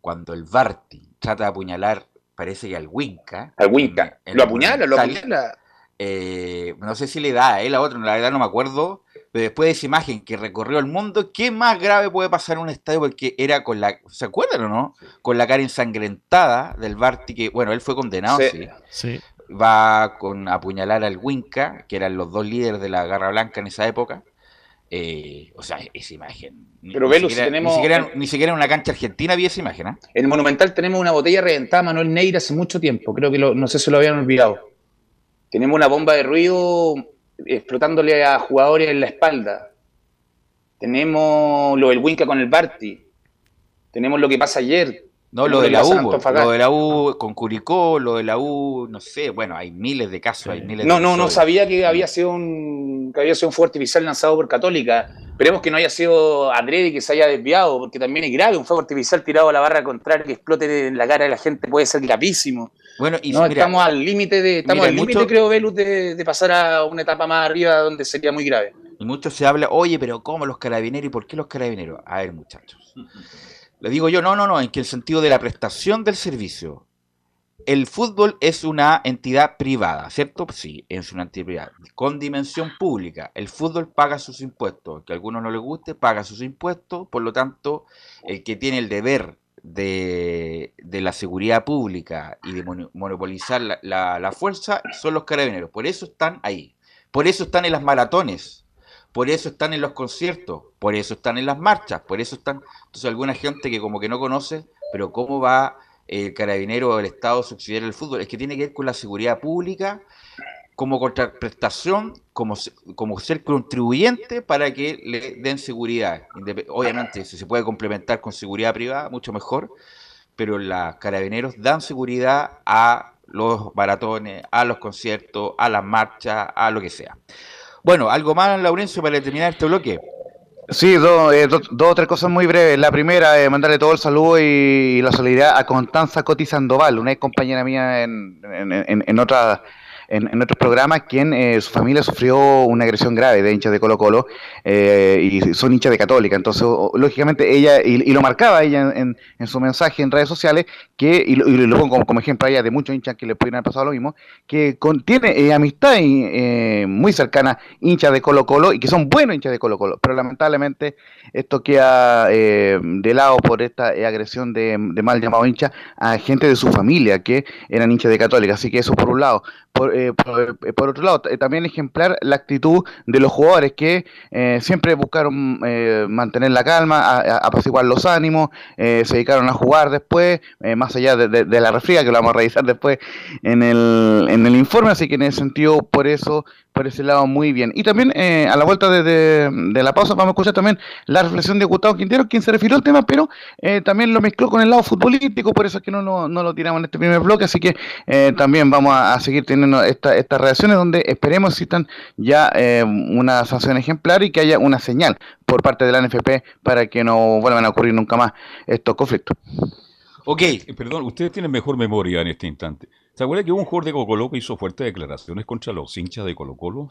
Speaker 5: cuando el Barty trata de apuñalar, parece que al Winca.
Speaker 8: Al Winca. lo apuñala, lo apuñala.
Speaker 5: Eh, no sé si le da a él a otro, la verdad no me acuerdo. Pero después de esa imagen que recorrió el mundo, ¿qué más grave puede pasar en un estadio? Porque era con la. ¿Se acuerdan o no? Con la cara ensangrentada del Barty, que, bueno, él fue condenado, sí.
Speaker 7: sí
Speaker 5: va con apuñalar al Winca, que eran los dos líderes de la Garra Blanca en esa época. Eh, o sea, esa imagen.
Speaker 8: Pero ni, siquiera, tenemos.
Speaker 5: Ni siquiera, en una cancha argentina vi esa imagen. ¿eh?
Speaker 8: En el Monumental tenemos una botella reventada Manuel Neira hace mucho tiempo. Creo que no sé si lo habían olvidado. Tenemos una bomba de ruido explotándole a jugadores en la espalda. Tenemos lo del Winca con el Barty. Tenemos lo que pasa ayer.
Speaker 5: No, lo de la U, lo de la U con Curicó, lo de la U, no sé, bueno, hay miles de casos, hay miles
Speaker 8: No,
Speaker 5: de
Speaker 8: no, no sabía que había sido un que había sido un fuego artificial lanzado por Católica, Esperemos que no haya sido adrede y que se haya desviado, porque también es grave. Un fuego artificial tirado a la barra contraria que explote en la cara de la gente puede ser gravísimo.
Speaker 5: Bueno, y
Speaker 8: No,
Speaker 5: mira,
Speaker 8: estamos al límite de, estamos
Speaker 5: mira,
Speaker 8: al límite,
Speaker 5: mucho-
Speaker 8: creo, Velus, de, de pasar a una etapa más arriba donde sería muy grave.
Speaker 5: Y mucho se habla, oye, pero ¿cómo los carabineros y por qué los carabineros? A ver, muchachos. Le digo yo, no, no, no, en que el sentido de la prestación del servicio. El fútbol es una entidad privada, ¿cierto? Sí, es una entidad privada, con dimensión pública. El fútbol paga sus impuestos, que a algunos no les guste, paga sus impuestos, por lo tanto, el que tiene el deber de, de la seguridad pública y de mono- monopolizar la- la fuerza son los carabineros. Por eso están ahí. Por eso están en las maratones. Por eso están en los conciertos. Por eso están en las marchas. Por eso están. Entonces, alguna gente que como que no conoce, pero cómo va el carabinero o el Estado subsidiar el fútbol. Es que tiene que ver con la seguridad pública como contraprestación, como, como ser contribuyente para que le den seguridad. Obviamente, si se puede complementar con seguridad privada, mucho mejor, pero los carabineros dan seguridad a los maratones, a los conciertos, a las marchas, a lo que sea. Bueno, algo más, Laurencio, para terminar este bloque.
Speaker 3: Sí, dos, eh, dos- dos o tres cosas muy breves. La primera, eh, mandarle todo el saludo y, la solidaridad a Constanza Coti Sandoval, una ex compañera mía en, en, en otra- en, otros programas, quien eh, su familia sufrió una agresión grave de hinchas de Colo Colo eh, y son hinchas de Católica. Entonces, lógicamente, ella, y, lo marcaba ella en, en- su mensaje en redes sociales, que, y y lo pongo como, como ejemplo a ella de muchos hinchas que le pudieran haber pasado lo mismo, que contiene eh, amistad y, eh, muy cercana, hinchas de Colo Colo, y que son buenos hinchas de Colo Colo, pero lamentablemente esto queda de lado por esta agresión de, de mal llamado hincha a gente de su familia que eran hinchas de Católica, así que eso por un lado. Por, eh, por, eh, por otro lado, t- también ejemplar la actitud de los jugadores que eh, siempre buscaron eh, mantener la calma, a- apaciguar los ánimos, eh, se dedicaron a jugar después, eh, más allá de, de- de la refriega, que lo vamos a revisar después en el, en el informe, así que en ese sentido, por eso, por ese lado, muy bien. Y también eh, a la vuelta de, de- de la pausa vamos a escuchar también la reflexión de Gustavo Quintero, quien se refirió al tema, pero eh, también lo mezcló con el lado futbolístico, por eso es que no, lo- no lo tiramos en este primer bloque, así que eh, también vamos a, a seguir teniendo esta- estas reacciones donde esperemos existan ya eh, una sanción ejemplar y que haya una señal por parte de la NFP para que no vuelvan a ocurrir nunca más estos conflictos.
Speaker 5: Ok.
Speaker 2: Eh, Perdón, ustedes tienen mejor memoria en este instante. ¿Se acuerdan que hubo un jugador de Colo Colo que hizo fuertes declaraciones contra los hinchas de Colo Colo?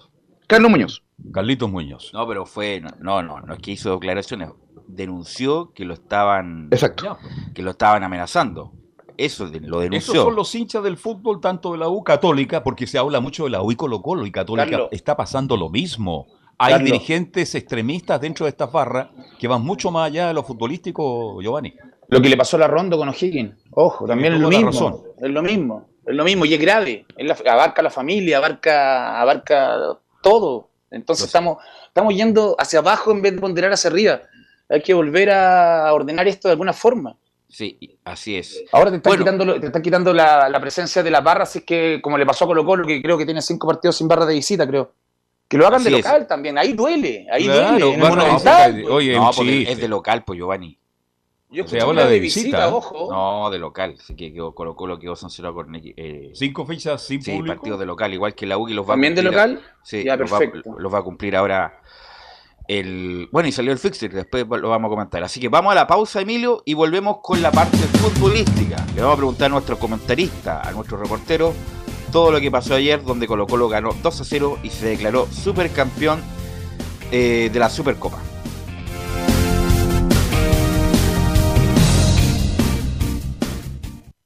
Speaker 3: Carlos Muñoz.
Speaker 2: Carlitos Muñoz.
Speaker 5: No, pero fue, no, no, no es que hizo declaraciones, denunció que lo estaban,
Speaker 3: Exacto.
Speaker 5: Que lo estaban amenazando. Eso lo denunció.
Speaker 2: Esos son los hinchas del fútbol, tanto de la U Católica, porque se habla mucho de la U y Colo Colo, y Católica
Speaker 8: Carlos.
Speaker 2: está pasando lo mismo. Hay
Speaker 8: Carlos.
Speaker 2: dirigentes extremistas dentro de estas barras que van mucho más allá de lo futbolístico, Giovanni.
Speaker 8: Lo que le pasó a la Rondo con O'Higgins. Ojo, también es lo mismo.
Speaker 2: razón.
Speaker 8: Es lo mismo. Es lo mismo y es grave. Es la- abarca la familia, abarca, abarca todo. Entonces estamos, estamos yendo hacia abajo en vez de ponderar hacia arriba. Hay que volver a ordenar esto de alguna forma.
Speaker 5: Sí, así es.
Speaker 8: Ahora te están
Speaker 5: Bueno.
Speaker 8: quitando, te están quitando la, la presencia de las barras, así que como le pasó a Colo Colo, que creo que tiene cinco partidos sin barra de visita, creo. Que lo hagan de
Speaker 5: es.
Speaker 8: local también, ahí duele, ahí
Speaker 2: Claro,
Speaker 8: duele.
Speaker 2: Barra visita, oye,
Speaker 5: no, es de local, pues Giovanni.
Speaker 8: Yo
Speaker 2: o sea, habla de
Speaker 8: de
Speaker 2: visita,
Speaker 8: visita,
Speaker 2: ¿eh?
Speaker 8: ojo.
Speaker 5: No, de local. Así que quedó, Colo Colo quedó sancionado con eh,
Speaker 2: Cinco fechas sin
Speaker 5: sí,
Speaker 2: público.
Speaker 5: partidos de local, igual que la U y los va a
Speaker 8: ¿También de
Speaker 5: cumplir-
Speaker 8: local?
Speaker 5: Sí,
Speaker 8: Ya,
Speaker 5: los va,
Speaker 8: perfecto.
Speaker 5: los va a cumplir ahora el... Bueno, y salió el fixture, después lo vamos a comentar. Así que vamos a la pausa, Emilio, y volvemos con la parte futbolística. Le vamos a preguntar a nuestro comentarista, a nuestro reportero, todo lo que pasó ayer, donde Colo Colo ganó 2 a 0 y se declaró supercampeón eh, de la Supercopa.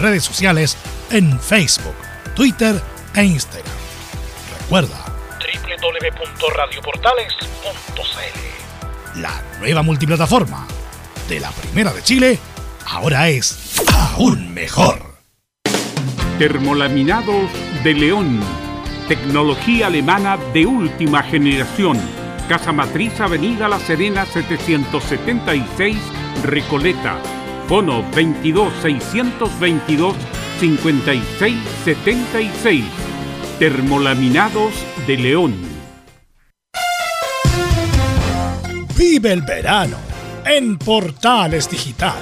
Speaker 1: redes sociales en Facebook, Twitter e Instagram. Recuerda www.radioportales.cl La nueva multiplataforma de la Primera de Chile ahora es aún mejor.
Speaker 10: Termolaminados de León. Tecnología alemana de última generación. Casa Matriz, Avenida La Serena, 776, Recoleta. Bono 22 622 5676. Termolaminados de León.
Speaker 1: Vive el verano en Portales Digital.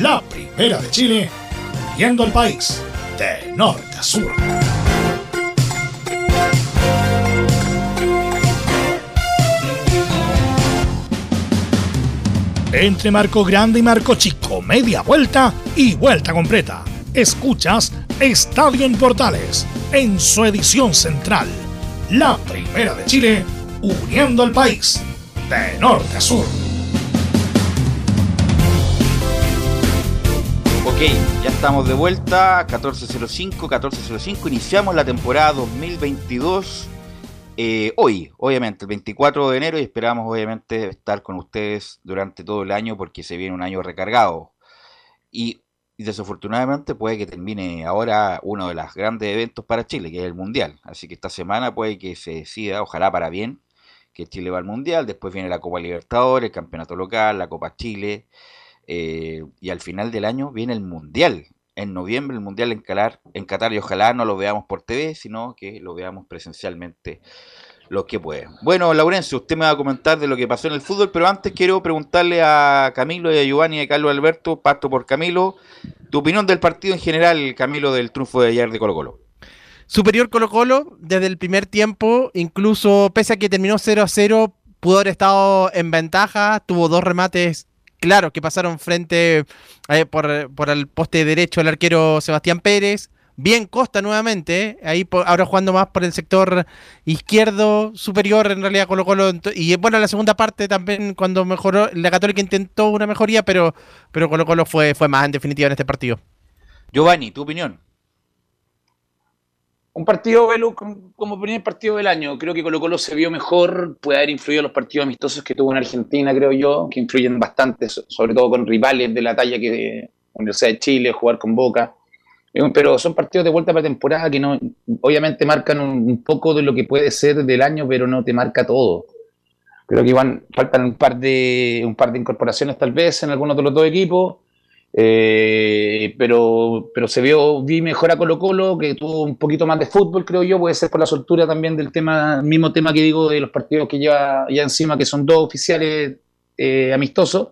Speaker 1: La primera de Chile, viendo el país de norte a sur. Entre Marco Grande y Marco Chico, media vuelta y vuelta completa. Escuchas Estadio en Portales, en su edición central. La primera de Chile, uniendo al país, de norte a sur.
Speaker 5: Ok, ya estamos de vuelta, 14.05, 14.05, iniciamos la temporada 2022 eh, hoy, obviamente, el 24 de enero y esperamos obviamente estar con ustedes durante todo el año porque se viene un año recargado. Y, desafortunadamente puede que termine ahora uno de los grandes eventos para Chile, que es el Mundial. Así que esta semana puede que se decida, ojalá para bien, que Chile va al Mundial, después viene la Copa Libertadores, el Campeonato Local, la Copa Chile, eh, y al final del año viene el Mundial. En noviembre el Mundial en, Qatar y ojalá no lo veamos por TV, sino que lo veamos presencialmente los que pueden. Bueno, Laurencio, usted me va a comentar de lo que pasó en el fútbol, pero antes quiero preguntarle a Camilo y a Giovanni y a Carlos Alberto, pasto por Camilo, tu opinión del partido en general, Camilo, del triunfo de ayer de Colo Colo.
Speaker 7: Superior Colo Colo desde el primer tiempo, incluso pese a que terminó 0 a 0, pudo haber estado en ventaja, tuvo dos remates claro, que pasaron frente eh, por, por, el poste derecho el arquero Sebastián Pérez. Bien Costa nuevamente, ahí ahora jugando más por el sector izquierdo superior, en realidad Colo Colo. Y bueno, la segunda parte también cuando mejoró, la Católica intentó una mejoría, pero, pero Colo Colo fue, fue más en definitiva en este partido.
Speaker 5: Giovanni, tu opinión.
Speaker 8: Un partido, como primer partido del año. Creo que Colo Colo se vio mejor, puede haber influido en los partidos amistosos que tuvo en Argentina, creo yo, que influyen bastante, sobre todo con rivales de la talla que Universidad de Chile, jugar con Boca. Eh, pero son partidos de vuelta para temporada que no, obviamente marcan un, poco de lo que puede ser del año, pero no te marca todo. Creo que faltan un par de, un par de incorporaciones tal vez en algunos de los dos equipos eh, pero, pero se vio, vi mejor a Colo Colo, que tuvo un poquito más de fútbol, creo yo, puede ser por la soltura también del tema, mismo tema que digo de los partidos que lleva ya encima, que son dos oficiales eh, amistosos.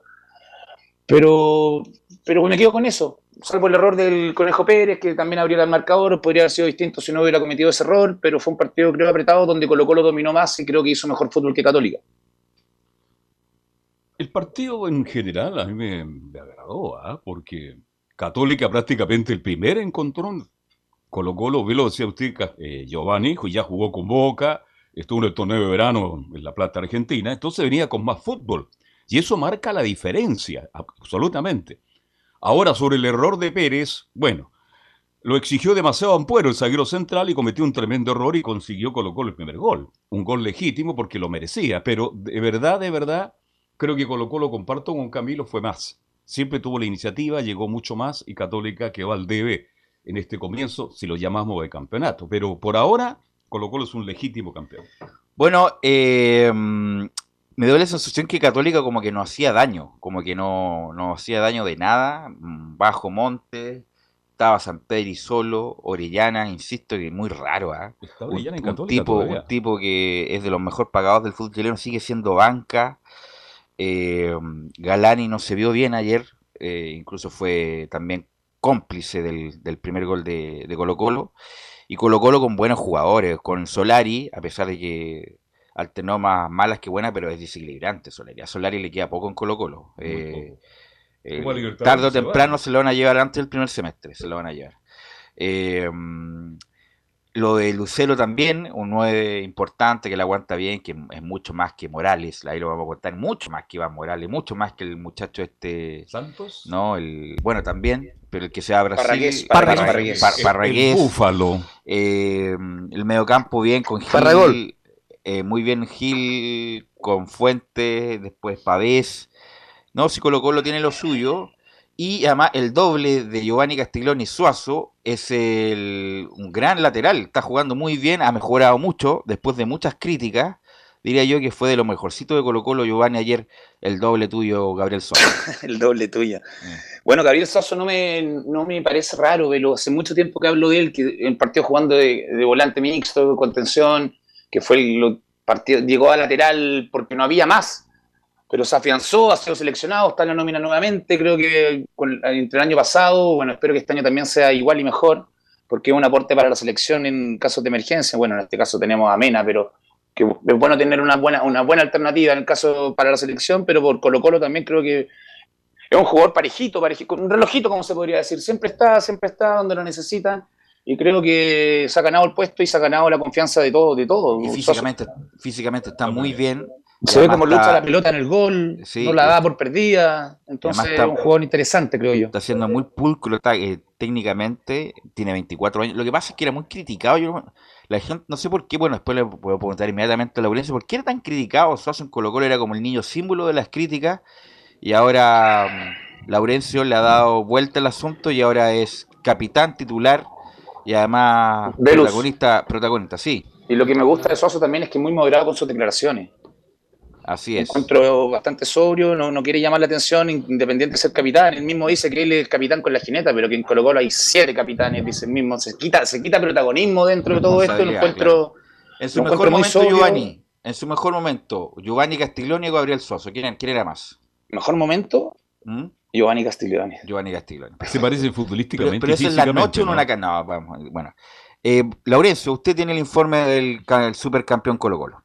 Speaker 8: Pero, pero me quedo con eso, salvo el error del Conejo Pérez, que también abrió el marcador, podría haber sido distinto si no hubiera cometido ese error, pero fue un partido creo apretado donde Colo Colo dominó más y creo que hizo mejor fútbol que Católica.
Speaker 2: El partido en general a mí me, agradó, ¿ah? porque Católica prácticamente el primer encontrón. Colo Colo, lo decía usted, eh, Giovanni, ya jugó con Boca, estuvo en el torneo de verano en La Plata, Argentina, entonces venía con más fútbol. Y eso marca la diferencia, absolutamente. Ahora, sobre el error de Pérez, bueno, lo exigió demasiado Ampuero, el zaguero central, y cometió un tremendo error y consiguió Colo el primer gol. Un gol legítimo porque lo merecía, pero de verdad, de verdad, Creo que Colo Colo, comparto con Camilo, fue más. Siempre tuvo la iniciativa, llegó mucho más y Católica quedó al debe en este comienzo, si lo llamamos de campeonato. Pero por ahora, Colo Colo es un legítimo campeón.
Speaker 5: Bueno, eh, me dio la sensación que Católica como que no hacía daño, como que no, no hacía daño de nada, bajo monte, estaba San Pedro solo, Orellana, insisto que es muy raro, ¿ah?
Speaker 2: Está
Speaker 5: un,
Speaker 2: Orellana en
Speaker 5: un
Speaker 2: Católica
Speaker 5: tipo, un tipo que es de los mejor pagados del fútbol chileno, sigue siendo banca. Eh, Galani no se vio bien ayer, eh, incluso fue también cómplice del, del primer gol de, de Colo Colo. Y Colo Colo con buenos jugadores, con Solari, a pesar de que alternó más malas que buenas, pero es desequilibrante Solari. A Solari le queda poco en Colo Colo. Eh,
Speaker 2: Libertadores
Speaker 5: tarde o
Speaker 2: se va.
Speaker 5: temprano se lo van a llevar antes del primer semestre, se lo van a llevar. Eh, lo de Lucero también, un 9 importante que la aguanta bien, que es mucho más que Morales, ahí lo vamos a contar, mucho más que Iván Morales, mucho más que el muchacho este,
Speaker 2: Santos.
Speaker 5: no, el, bueno también, pero el que se va a Brasil,
Speaker 8: Parragués,
Speaker 5: Parragués,
Speaker 2: búfalo.
Speaker 5: eh, el mediocampo bien con
Speaker 3: Parragol.
Speaker 5: Gil, eh, muy bien Gil con Fuente, después Pavés. No, si Colo Colo tiene lo suyo. Y además el doble de Giovanni Castiglioni Suazo es el, un gran lateral. Está jugando muy bien, ha mejorado mucho después de muchas críticas. Diría yo que fue de lo mejorcito de Colo Colo Giovanni ayer, el doble tuyo, Gabriel Suazo.
Speaker 8: el doble tuya. Bueno, Gabriel Sasso no me, no me parece raro, pero hace mucho tiempo que hablo de él, que en partido jugando de, de volante mixto, contención, que fue el lo- partido, llegó a lateral porque no había más, pero se afianzó, ha sido seleccionado, está en la nómina nuevamente, creo que con- entre el año pasado, bueno, espero que este año también sea igual y mejor, porque es un aporte para la selección en casos de emergencia, bueno, en este caso tenemos a Mena, pero que es bueno tener una buena, una buena alternativa en el caso para la selección, pero por Colo Colo también creo que es un jugador parejito, parejito, un relojito, como se podría decir. Siempre está, siempre está donde lo necesitan. Y creo que se ha ganado el puesto y se ha ganado la confianza de todo, de todo.
Speaker 5: Y físicamente, físicamente está muy bien.
Speaker 8: Se ve como lucha la pelota en el gol,
Speaker 5: Sí,
Speaker 8: no la da por perdida. Entonces
Speaker 5: está-
Speaker 8: es un jugador interesante, creo yo.
Speaker 5: Está siendo muy pulcro está, eh, técnicamente, tiene 24 años. Lo que pasa es que era muy criticado. Yo, la gente, no sé por qué, bueno, después le puedo preguntar inmediatamente a Laurencio, ¿por qué era tan criticado? Suazo en Colo Colo era como el niño símbolo de las críticas y ahora mm, Laurencio le ha dado vuelta al asunto y ahora es capitán titular y además
Speaker 8: Velus.
Speaker 5: protagonista, protagonista, sí,
Speaker 8: Y lo que me gusta de Suazo también es que es muy moderado con sus declaraciones.
Speaker 5: Así es.
Speaker 8: encuentro bastante sobrio, no, no quiere llamar la atención, independiente de ser capitán. Él mismo dice que él es capitán con la jineta, pero que en Colo Colo hay siete capitanes, dice el mismo. Se quita, se quita protagonismo dentro de todo esto. Lo encuentro,
Speaker 5: En su
Speaker 8: lo
Speaker 5: mejor momento. Giovanni, en su mejor momento, Giovanni Castiglioni o Gabriel Suazo, ¿quién, quién era más?
Speaker 8: mejor momento,
Speaker 5: ¿Mm?
Speaker 8: Giovanni Castiglione.
Speaker 5: Giovanni Castiglioni.
Speaker 2: Se parece
Speaker 5: Pero,
Speaker 2: futbolísticamente.
Speaker 5: pero eso
Speaker 2: y
Speaker 5: es la noche o en
Speaker 2: ¿no?
Speaker 5: una canal. vamos, bueno. Eh, Laurencio, usted tiene el informe del el supercampeón Colo Colo.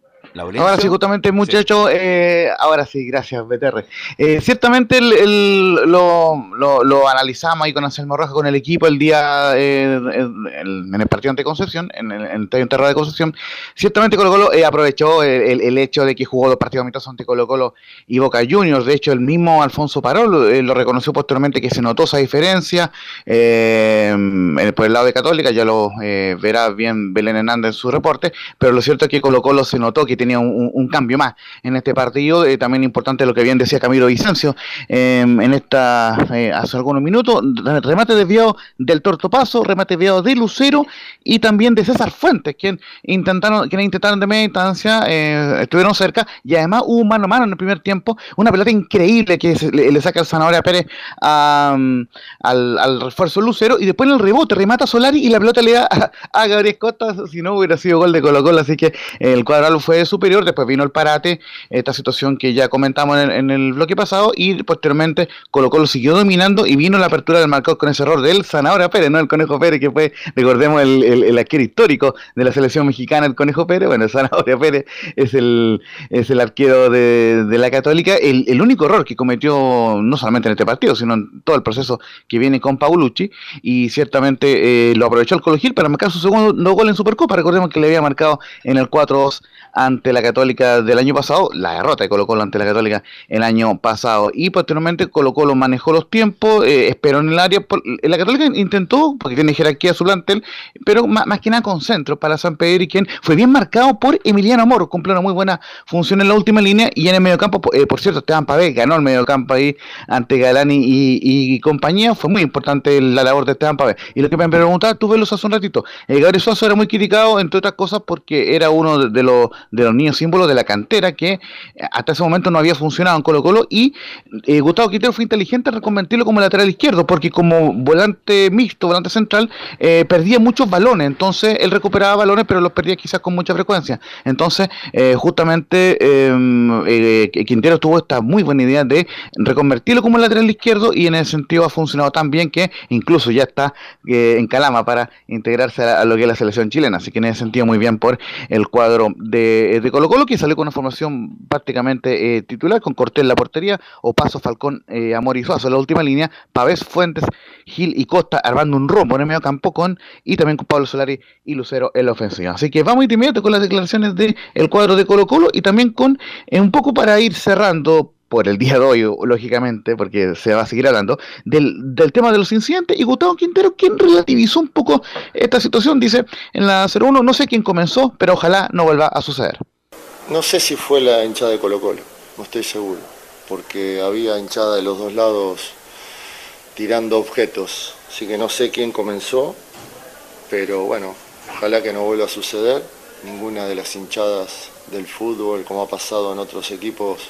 Speaker 5: Laurencio.
Speaker 3: Ahora sí, justamente, muchachos, eh, ahora sí, gracias, BTR. Eh, ciertamente el- el- lo, lo- lo analizamos ahí con Anselmo Rojas, con el equipo el día eh, el- en el partido ante Concepción, en el, en Estadio Enterrado de Concepción. Ciertamente Colo Colo aprovechó el, hecho de que jugó dos partidos amistosos ante Colo Colo y Boca Juniors. De hecho, el mismo Alfonso Parol lo reconoció posteriormente que se notó esa diferencia en- por el lado de Católica, ya lo verá bien Belén Hernández en su reporte, pero lo cierto es que Colo Colo se notó que tenía un, cambio más en este partido, eh, también importante lo que bien decía Camilo Vicencio eh, en esta eh, hace algunos minutos, re- remate desviado del Tortopaso, remate desviado de Lucero y también de César Fuentes, quien intentaron, quienes intentaron de media instancia, eh, estuvieron cerca y además hubo mano a mano en el primer tiempo, una pelota increíble que se- le, saca el Zanahoria Pérez a, mm, al, al refuerzo Lucero y después en el rebote remata Solari y la pelota le da a, a Gabriel Costa, si no hubiera sido gol de Colo Colo, así que el cuadrado fue superior, después vino el parate, esta situación que ya comentamos en el, bloque pasado y posteriormente Colo Colo siguió dominando y vino la apertura del marcador con ese error del Zanahoria Pérez, no el Conejo Pérez, que fue, recordemos, el, el, arquero histórico de la selección mexicana, el Conejo Pérez, bueno, el Pérez es el, es el arquero de, de la Católica, el, el único error que cometió no solamente en este partido, sino en todo el proceso que viene con Paulucci, y ciertamente eh, lo aprovechó el Colo Gil para marcar su segundo gol en Supercopa, recordemos que le había marcado en el 4-2 ante la Católica del año pasado, la derrota de Colo ante la Católica el año pasado, y posteriormente Colo Colo manejó los tiempos, tiempo, eh, esperó en el área. la Católica intentó, porque tiene jerarquía su plantel, pero más, que nada con centro para San Pedro y quien fue bien marcado por Emiliano Amor, cumple una muy buena función en la última línea y en el mediocampo, eh, por cierto, Esteban Pavé ganó el mediocampo ahí ante Galani y, compañía, fue muy importante la labor de Esteban Pavé. Y lo que me preguntaba, tú velos hace un ratito, el Gabriel Suazo era muy criticado, entre otras cosas, porque era uno de, los, de los niños símbolos de la cantera que hasta ese momento no había funcionado en Colo Colo y eh, Gustavo Quintero fue inteligente en reconvertirlo como lateral izquierdo, porque como volante mixto, volante central, eh, perdía muchos balones, entonces él recuperaba balones, pero los perdía quizás con mucha frecuencia. Entonces, eh, justamente em, Quintero tuvo esta muy buena idea de reconvertirlo como lateral izquierdo y en ese sentido ha funcionado tan bien que incluso ya está en Calama para integrarse a, lo que es la selección chilena. Así que en ese sentido muy bien por el cuadro de, de Colo Colo, que salió con una formación prácticamente titular, con Cortés en la portería, o Paso Falcón, Amor y Suazo la última línea, Pavés, Fuentes, Gil y Costa armando un rombo en el medio campo con, y también con Pablo Solari y Lucero en la ofensiva. Así que vamos inmediato con las declaraciones del el cuadro de Colo Colo y también con eh, un poco para ir cerrando por el día de hoy, lógicamente, porque se va a seguir hablando, del, del, tema de los incidentes, y Gustavo Quintero, quien relativizó un poco esta situación, dice en la 01, no sé quién comenzó, pero ojalá no vuelva a suceder.
Speaker 11: No sé si fue la hinchada de Colo Colo, no estoy seguro porque había hinchada de los dos lados tirando objetos. Así que no sé quién comenzó, pero bueno, ojalá que no vuelva a suceder. Ninguna de las hinchadas del fútbol, como ha pasado en otros equipos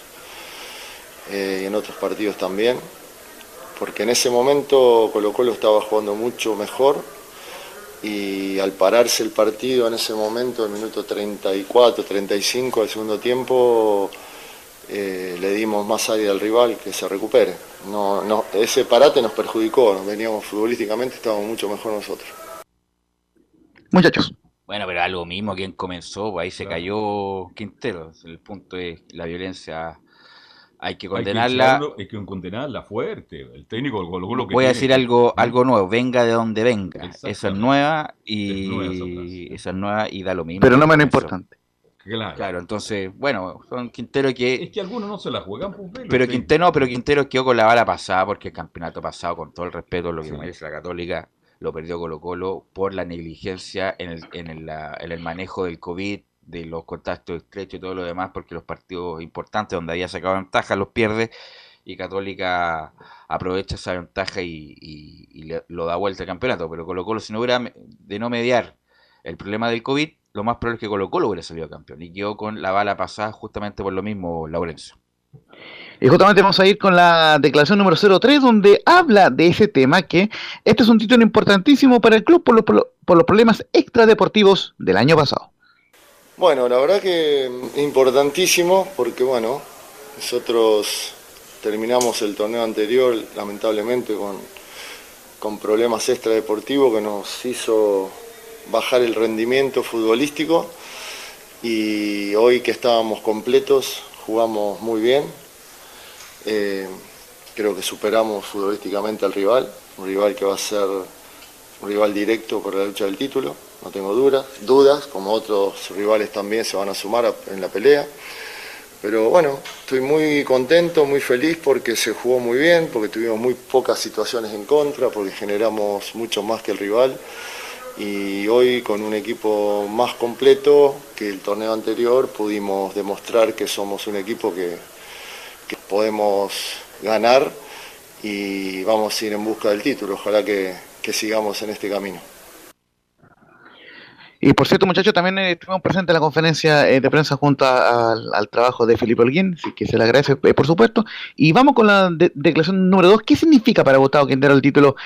Speaker 11: eh, y en otros partidos también, porque en ese momento Colo Colo estaba jugando mucho mejor y al pararse el partido en ese momento, el minuto 34, 35 del segundo tiempo, eh, le dimos más área al rival que se recupere. No, no, ese parate nos perjudicó, veníamos futbolísticamente, estábamos mucho mejor nosotros.
Speaker 3: Muchachos.
Speaker 5: Bueno, pero algo mismo, quien comenzó, pues ahí se cayó Quintero. El punto es la violencia hay que condenarla.
Speaker 2: Hay que, condenarla fuerte. El técnico lo,
Speaker 5: que Voy a decir algo, algo nuevo. Venga de donde venga. Esa es nueva y esa es nueva y da lo mismo.
Speaker 3: Pero no menos importante.
Speaker 5: Claro. entonces, bueno, son Quintero que.
Speaker 2: Es que algunos no se la juegan,
Speaker 5: pues, Pero Quintero, pero Quintero quedó con la bala pasada porque el campeonato pasado, con todo el respeto, lo que merece la Católica, lo perdió Colo Colo por la negligencia en el, en el, en el manejo del COVID, de los contactos estrechos y todo lo demás, porque los partidos importantes donde había sacado ventaja los pierde y Católica aprovecha esa ventaja y, lo da vuelta al campeonato. Pero Colo Colo, si no hubiera de no mediar el problema del COVID, lo más probable es que Colo Colo hubiera salido campeón y quedó con la bala pasada justamente por lo mismo Laurencio.
Speaker 3: Y justamente vamos a ir con la declaración número 03, donde habla de ese tema, que este es un título importantísimo para el club por los, por los problemas extradeportivos del año pasado.
Speaker 11: Bueno, la verdad que importantísimo, porque bueno, nosotros terminamos el torneo anterior, lamentablemente, con, con problemas extradeportivos que nos hizo bajar el rendimiento futbolístico y hoy que estábamos completos jugamos muy bien. Eh, creo que superamos futbolísticamente al rival, un rival que va a ser un rival directo por la lucha del título, no tengo dudas, dudas, como otros rivales también se van a sumar en la pelea. Pero bueno, estoy muy contento, muy feliz porque se jugó muy bien, porque tuvimos muy pocas situaciones en contra, porque generamos mucho más que el rival y hoy con un equipo más completo que el torneo anterior pudimos demostrar que somos un equipo que, podemos ganar y vamos a ir en busca del título. Ojalá que sigamos en este camino.
Speaker 3: Y por cierto, muchachos, también eh, estuvimos presentes en la conferencia eh, de prensa junto al trabajo de Felipe Holguín, que se le agradece, eh, por supuesto. Y vamos con la declaración número dos. ¿Qué significa para Gustavo Quintero el título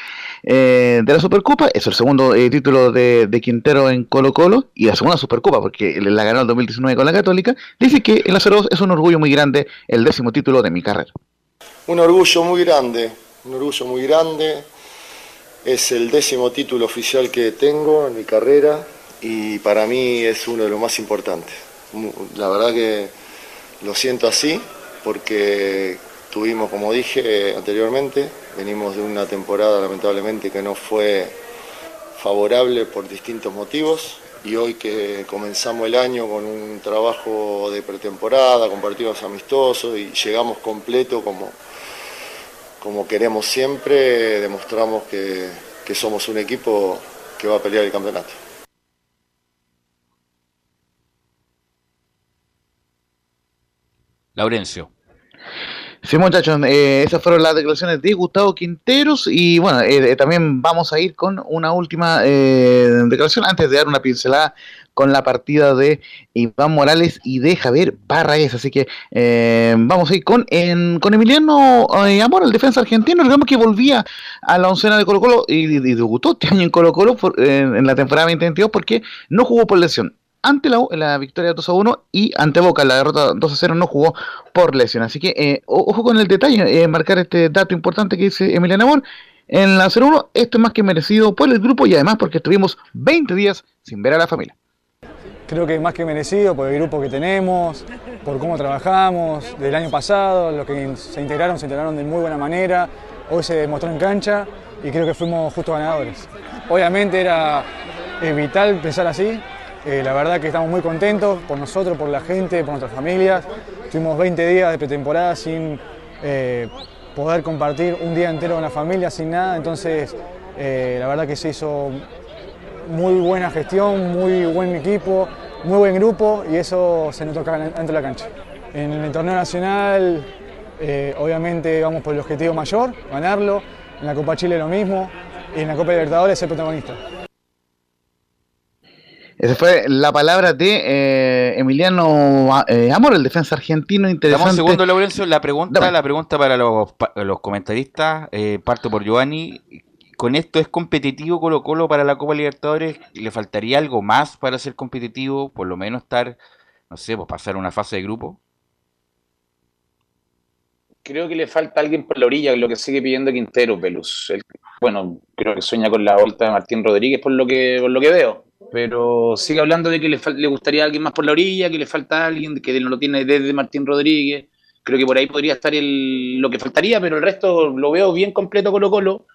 Speaker 3: de la Supercopa? Es el segundo título de, Quintero en Colo Colo y la segunda Supercopa, porque la ganó en 2019 con la Católica. Dice que el Acero es un orgullo muy grande, el décimo título de mi carrera.
Speaker 11: Un orgullo muy grande, un orgullo muy grande. Es el décimo título oficial que tengo en mi carrera y para mí es uno de los más importantes. La verdad que lo siento así porque tuvimos, como dije anteriormente, venimos de una temporada lamentablemente que no fue favorable por distintos motivos y hoy que comenzamos el año con un trabajo de pretemporada, con partidos amistosos y llegamos completo como, como queremos siempre, demostramos que, que somos un equipo que va a pelear el campeonato.
Speaker 5: Laurencio.
Speaker 3: Sí, muchachos, eh, esas fueron las declaraciones de Gustavo Quinteros y bueno, eh, eh, también vamos a ir con una última eh, declaración antes de dar una pincelada con la partida de Iván Morales y de Javier Barraez. Así que eh, vamos a ir con, con Emiliano eh, Amor, el defensa argentino. Recordemos que volvía a la oncena de Colo Colo y, y debutó este año en Colo Colo en la temporada 2022 porque no jugó por lesión. Ante la, U, la victoria 2 a 1 y ante Boca la derrota 2 a 0 no jugó por lesión. Así que eh, ojo con el detalle, eh, marcar este dato importante que dice Emiliano Amor. En la 0-1, esto es más que merecido por el grupo y además porque estuvimos 20 días sin ver a la familia.
Speaker 12: Creo que más que merecido por el grupo que tenemos, por cómo trabajamos del año pasado, los que se integraron, se integraron de muy buena manera, hoy se demostró en cancha y creo que fuimos justos ganadores. Obviamente era eh, vital pensar así, eh, la verdad que estamos muy contentos por nosotros, por la gente, por nuestras familias. Tuvimos 20 días de pretemporada sin eh, poder compartir un día entero con la familia, sin nada, entonces eh, la verdad que se hizo muy buena gestión, muy buen equipo, muy buen grupo y eso se notó acá dentro de la cancha. En el torneo nacional, obviamente vamos por el objetivo mayor, ganarlo. En la Copa Chile lo mismo y en la Copa Libertadores ser protagonista.
Speaker 3: Esa fue la palabra de eh, Emiliano eh, Amor, el defensa argentino interesante.
Speaker 5: Un segundo, Laurencio. La pregunta,
Speaker 3: Dame.
Speaker 5: la pregunta para los, pa- los comentaristas, eh, parto por Giovanni. ¿Con esto es competitivo Colo Colo para la Copa Libertadores? ¿Le faltaría algo más para ser competitivo? Por lo menos estar, no sé, pues pasar una fase de grupo.
Speaker 8: Creo que le falta alguien por la orilla, lo que sigue pidiendo Quintero, Pelus. Él, bueno, creo que sueña con la vuelta de Martín Rodríguez por lo que, por lo que veo. Pero sigue hablando de que le, le gustaría alguien más por la orilla, que le falta alguien, que no lo tiene desde Martín Rodríguez. Creo que por ahí podría estar el, lo que faltaría, pero el resto lo veo bien completo Colo Colo.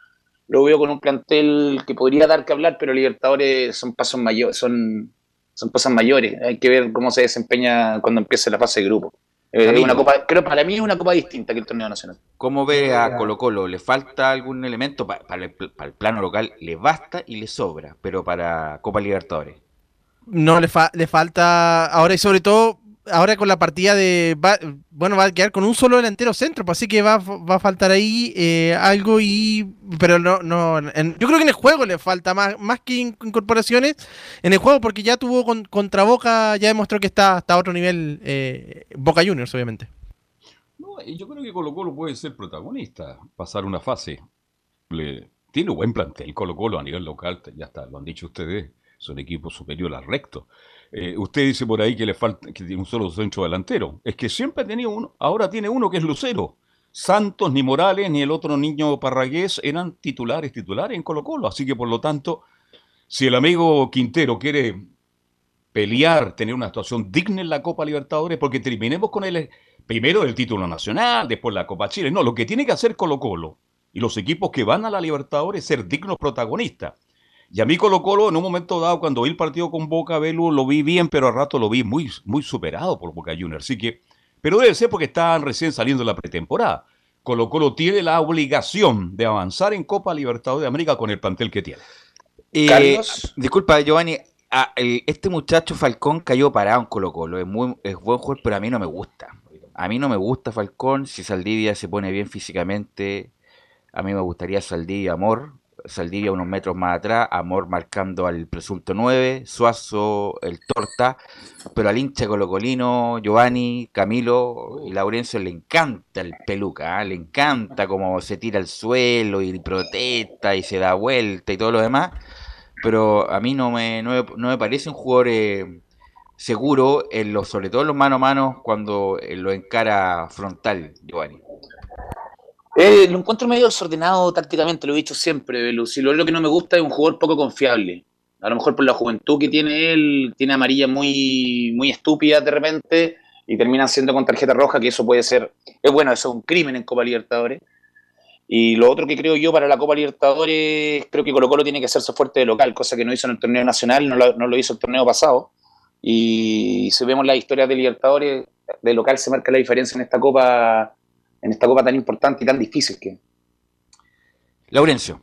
Speaker 8: Lo veo con un plantel que podría dar que hablar, pero Libertadores son pasos mayores, son, son mayores. Hay que ver cómo se desempeña cuando empiece la fase de grupo. Eh, una copa, creo para mí es una copa distinta que el torneo nacional.
Speaker 5: ¿Cómo ve a Colo Colo? ¿Le falta algún elemento? Pa- para, el, pl- para el plano local le basta y le sobra, pero para Copa Libertadores.
Speaker 7: No, le, fa- le falta ahora y sobre todo, ahora con la partida de... bueno, va a quedar con un solo delantero centro, pues así que va, va a faltar ahí eh, algo y... Pero no, no yo creo que en el juego le falta más, más que in- incorporaciones, en el juego porque ya tuvo con- contra Boca, ya demostró que está hasta otro nivel eh, Boca Juniors, obviamente.
Speaker 2: No, yo creo que Colo Colo puede ser protagonista, pasar una fase. Tiene un buen plantel Colo Colo a nivel local, ya está, lo han dicho ustedes, es un equipo superior al recto. Eh, usted dice por ahí que le falta, que tiene un solo centro delantero. Es que siempre ha tenido uno, ahora tiene uno que es Lucero. Santos, ni Morales, ni el otro niño Parragués eran titulares, titulares en Colo Colo. Así que por lo tanto, si el amigo Quintero quiere pelear, tener una actuación digna en la Copa Libertadores, porque terminemos con el primero el título nacional, después la Copa Chile. No, lo que tiene que hacer Colo Colo y los equipos que van a la Libertadores es ser dignos protagonistas. Y a mí Colo Colo en un momento dado, cuando vi el partido con Boca, Velu, lo vi bien, pero a rato lo vi muy, muy superado por Boca Juniors. Así que, pero debe ser porque estaban recién saliendo de la pretemporada. Colo Colo tiene la obligación de avanzar en Copa Libertadores de América con el plantel que tiene.
Speaker 5: Eh,
Speaker 8: Carlos.
Speaker 5: Disculpa, Giovanni. el- este muchacho Falcón cayó parado en Colo Colo. Es, muy, es buen jugador, pero a mí no me gusta. A mí no me gusta Falcón. Si Saldivia se pone bien físicamente, a mí me gustaría Saldivia Amor. Saldivia unos metros más atrás, Amor marcando al presunto 9, Suazo el Torta, pero al hincha colocolino, Giovanni, Camilo y Laurencio le encanta el peluca, ¿ah? le encanta como se tira al suelo y protesta y se da vuelta y todo lo demás, pero a mí no me, no me, no me parece un jugador eh, seguro, en los, sobre todo en los mano a mano cuando eh, lo encara frontal, Giovanni.
Speaker 8: Eh, lo encuentro medio desordenado tácticamente, lo he dicho siempre, Belus. Y lo que no me gusta es un jugador poco confiable. A lo mejor por la juventud que tiene él, tiene amarillas muy, muy estúpidas de repente y terminan siendo con tarjeta roja, que eso puede ser, es bueno, eso es un crimen en Copa Libertadores. Y lo otro que creo yo para la Copa Libertadores, creo que Colo Colo tiene que hacerse fuerte de local, cosa que no hizo en el torneo nacional, no lo, no lo hizo el torneo pasado. Y si vemos la historia de Libertadores, de local se marca la diferencia en esta Copa en esta copa tan importante y tan difícil que.
Speaker 5: Laurencio.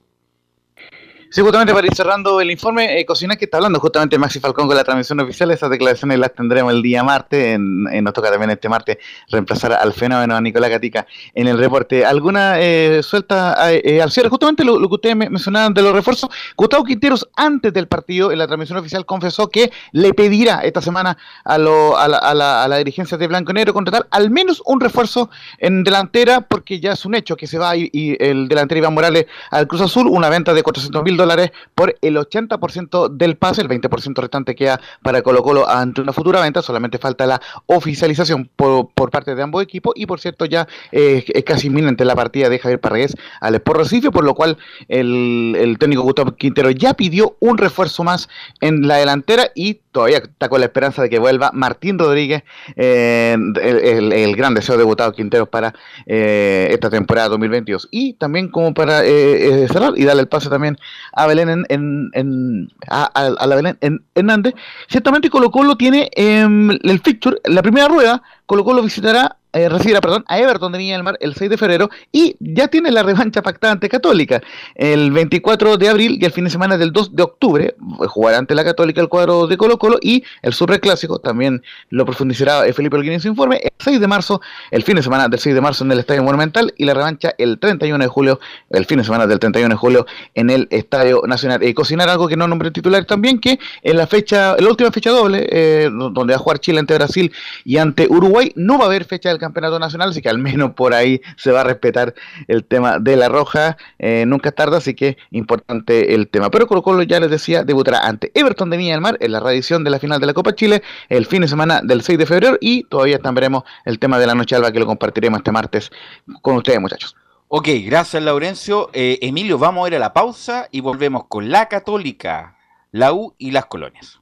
Speaker 3: Sí, justamente para ir cerrando el informe, eh, Cocinar que está hablando justamente Maxi Falcón con la transmisión oficial, esas declaraciones las tendremos el día martes, en, nos toca también este martes reemplazar al fenómeno a Nicolás Gatica en el reporte. ¿Alguna eh, suelta eh, al cierre? Justamente lo, que ustedes me- mencionaban de los refuerzos, Gustavo Quinteros antes del partido en la transmisión oficial confesó que le pedirá esta semana a, lo- a la, a la- a la dirigencia de Blanco Negro contratar al menos un refuerzo en delantera, porque ya es un hecho que se va y, y el delantero Iván Morales al Cruz Azul, una venta de 400 mil dólares por el 80% del pase, el 20% restante queda para Colo Colo ante una futura venta, solamente falta la oficialización por, por parte de ambos equipos y por cierto ya eh, es casi inminente la partida de Javier Parragués al Sport Recife, por lo cual el, el técnico Gustavo Quintero ya pidió un refuerzo más en la delantera y todavía está con la esperanza de que vuelva Martín Rodríguez, eh, el, gran deseo de Gustavo Quintero para eh, esta temporada 2022. Y también como para eh, eh, cerrar y darle el paso también a Belén en, en- en- a, a- la Belén en Hernández, ciertamente Colo Colo tiene em, el fixture, la primera rueda, Colo Colo visitará eh, recibirá, perdón, a Everton de Viña del Mar el 6 de febrero y ya tiene la revancha pactada ante Católica el 24 de abril y el fin de semana del 2 de octubre eh, jugará ante la Católica el cuadro de Colo Colo y el Clásico también lo profundizará eh, Felipe Olguín en su informe el 6 de marzo, el fin de semana del 6 de marzo en el Estadio Monumental y la revancha el 31 de julio, el fin de semana del 31 de julio en el Estadio Nacional. Eh, cocinar algo que no nombré titular también, que en la fecha, en la última fecha doble, eh, donde va a jugar Chile ante Brasil y ante Uruguay, no va a haber fecha del campeonato nacional, así que al menos por ahí se va a respetar el tema de la roja, eh, nunca tarde, así que importante el tema. Pero Colo Colo ya les decía, debutará ante Everton de Viña del Mar en la reedición de la final de la Copa Chile el fin de semana del 6 de febrero y todavía veremos el tema de la noche alba que lo compartiremos este martes con ustedes muchachos.
Speaker 5: Ok, gracias Laurencio. Eh, Emilio, vamos a ir a la pausa y volvemos con la Católica, la U y las colonias.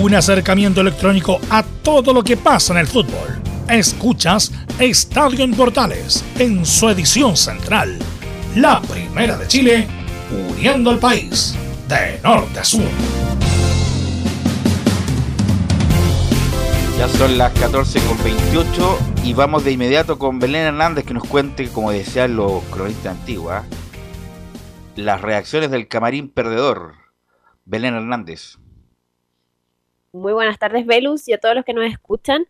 Speaker 1: Un acercamiento electrónico a todo lo que pasa en el fútbol, Escuchas Estadio en Portales en su edición central. La primera de Chile, uniendo al país de norte a sur.
Speaker 5: Ya son las 14.28 y vamos de inmediato con Belén Hernández que nos cuente, como decían los cronistas antiguos, ¿ah? las reacciones del camarín perdedor. Belén Hernández.
Speaker 6: Muy buenas tardes, Velus, y a todos los que nos escuchan.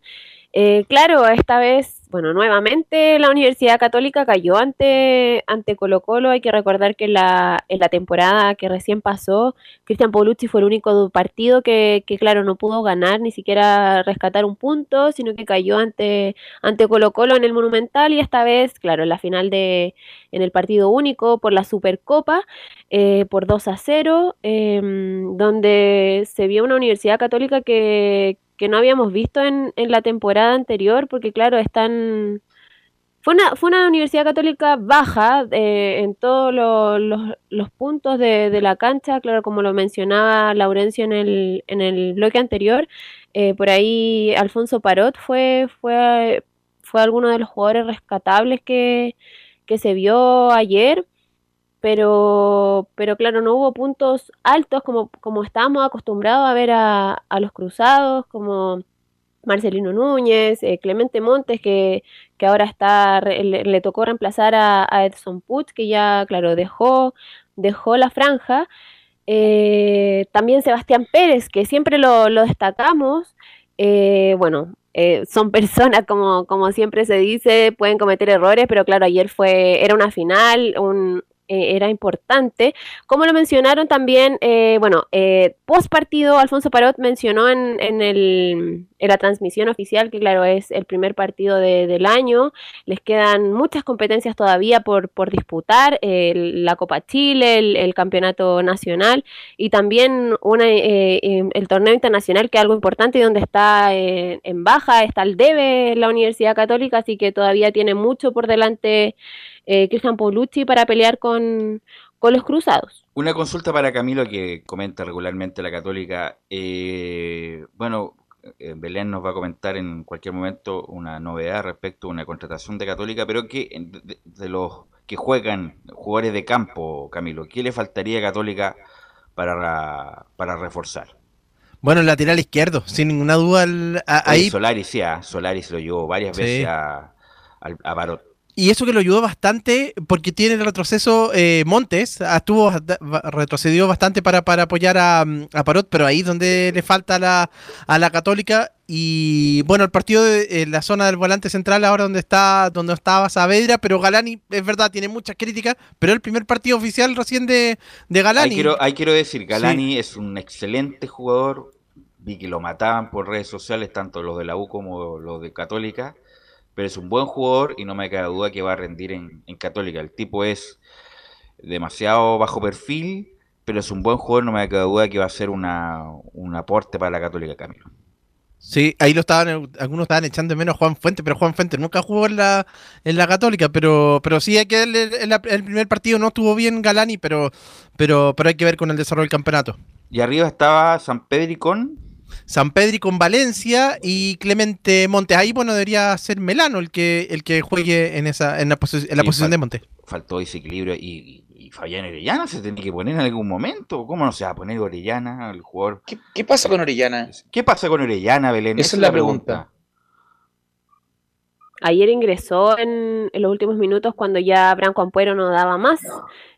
Speaker 6: Eh, claro, esta vez bueno, nuevamente la Universidad Católica cayó ante, ante Colo Colo. Hay que recordar que en la, en la temporada que recién pasó, Cristian Paulucci fue el único partido que, que, claro, no pudo ganar, ni siquiera rescatar un punto, sino que cayó ante, ante Colo Colo en el Monumental y esta vez, claro, en la final de, en el partido único por la Supercopa, eh, por 2 a 0, em, donde se vio una Universidad Católica que, que no habíamos visto en, en la temporada anterior, porque claro, están... Fue una, fue una universidad católica baja eh, en todos los, puntos de, la cancha, claro, como lo mencionaba Laurencio en el, en el bloque anterior, eh, por ahí Alfonso Parot fue, fue, fue alguno de los jugadores rescatables que, que se vio ayer pero, pero claro, no hubo puntos altos como, como estábamos acostumbrados a ver a, a los cruzados, como Marcelino Núñez, eh, Clemente Montes, que, que ahora está, le, tocó reemplazar a, Edson Puig, que ya, claro, dejó, dejó la franja. Eh, también Sebastián Pérez, que siempre lo, lo destacamos. Eh, bueno, son personas, como, como siempre se dice, pueden cometer errores, pero claro, ayer fue, era una final, un, eh, era importante. Como lo mencionaron también, eh, bueno, eh, post partido, Alfonso Parot mencionó en, en, el, en, la transmisión oficial que, claro, es el primer partido del año. Les quedan muchas competencias todavía por, por disputar: la Copa Chile, el, Campeonato Nacional y también una, em, el torneo internacional, que es algo importante y donde está en baja, está el DEBE la Universidad Católica, así que todavía tiene mucho por delante eh, Cristian Paulucci para pelear con, los cruzados.
Speaker 5: Una consulta para Camilo que comenta regularmente la católica. Eh, bueno, eh, Belén nos va a comentar en cualquier momento una novedad respecto a una contratación de católica, pero que de, los que juegan jugadores de campo, Camilo, ¿qué le faltaría a católica para, para reforzar?
Speaker 7: Bueno, el lateral izquierdo, sin ninguna duda. ahí
Speaker 5: Solaris, sí, ah, Solaris lo llevó varias veces a, a Barot.
Speaker 7: Y eso que lo ayudó bastante porque tiene el retroceso eh, Montes, estuvo retrocedió bastante para, para apoyar a, a, Parot, pero ahí donde le falta la, a la Católica. Y bueno, el partido de la zona del volante central, ahora donde está donde estaba Saavedra, pero Galani, es verdad, tiene muchas críticas, pero el primer partido oficial recién de, de Galani.
Speaker 5: Ahí quiero, quiero decir, Galani es un excelente jugador, vi que lo mataban por redes sociales, tanto los de la U como los de Católica pero es un buen jugador y no me queda duda que va a rendir en, Católica. El tipo es demasiado bajo perfil, pero es un buen jugador, no me queda duda que va a ser una, un aporte para la Católica, Camilo.
Speaker 7: Sí, ahí lo estaban, algunos estaban echando de menos a Juan Fuente, pero Juan Fuente nunca jugó en la, en la Católica, pero, pero sí hay que el, el, primer partido no estuvo bien Galani, pero, pero, pero hay que ver con el desarrollo del campeonato.
Speaker 5: Y arriba estaba San Pedro y con
Speaker 7: San Pedri con Valencia y Clemente Montes. Ahí, bueno, debería ser Melano el que, el que juegue en esa en la, posición de Montes.
Speaker 5: Faltó desequilibrio y, y, Fabián Orellana se tiene que poner en algún momento. ¿Cómo no se va a poner Orellana, el jugador?
Speaker 8: ¿Qué, pasa con Orellana?
Speaker 5: ¿Qué pasa con Orellana, Belén?
Speaker 8: Esa, es la pregunta.
Speaker 6: Ayer ingresó en, en, los últimos minutos cuando ya Branco Ampuero no daba más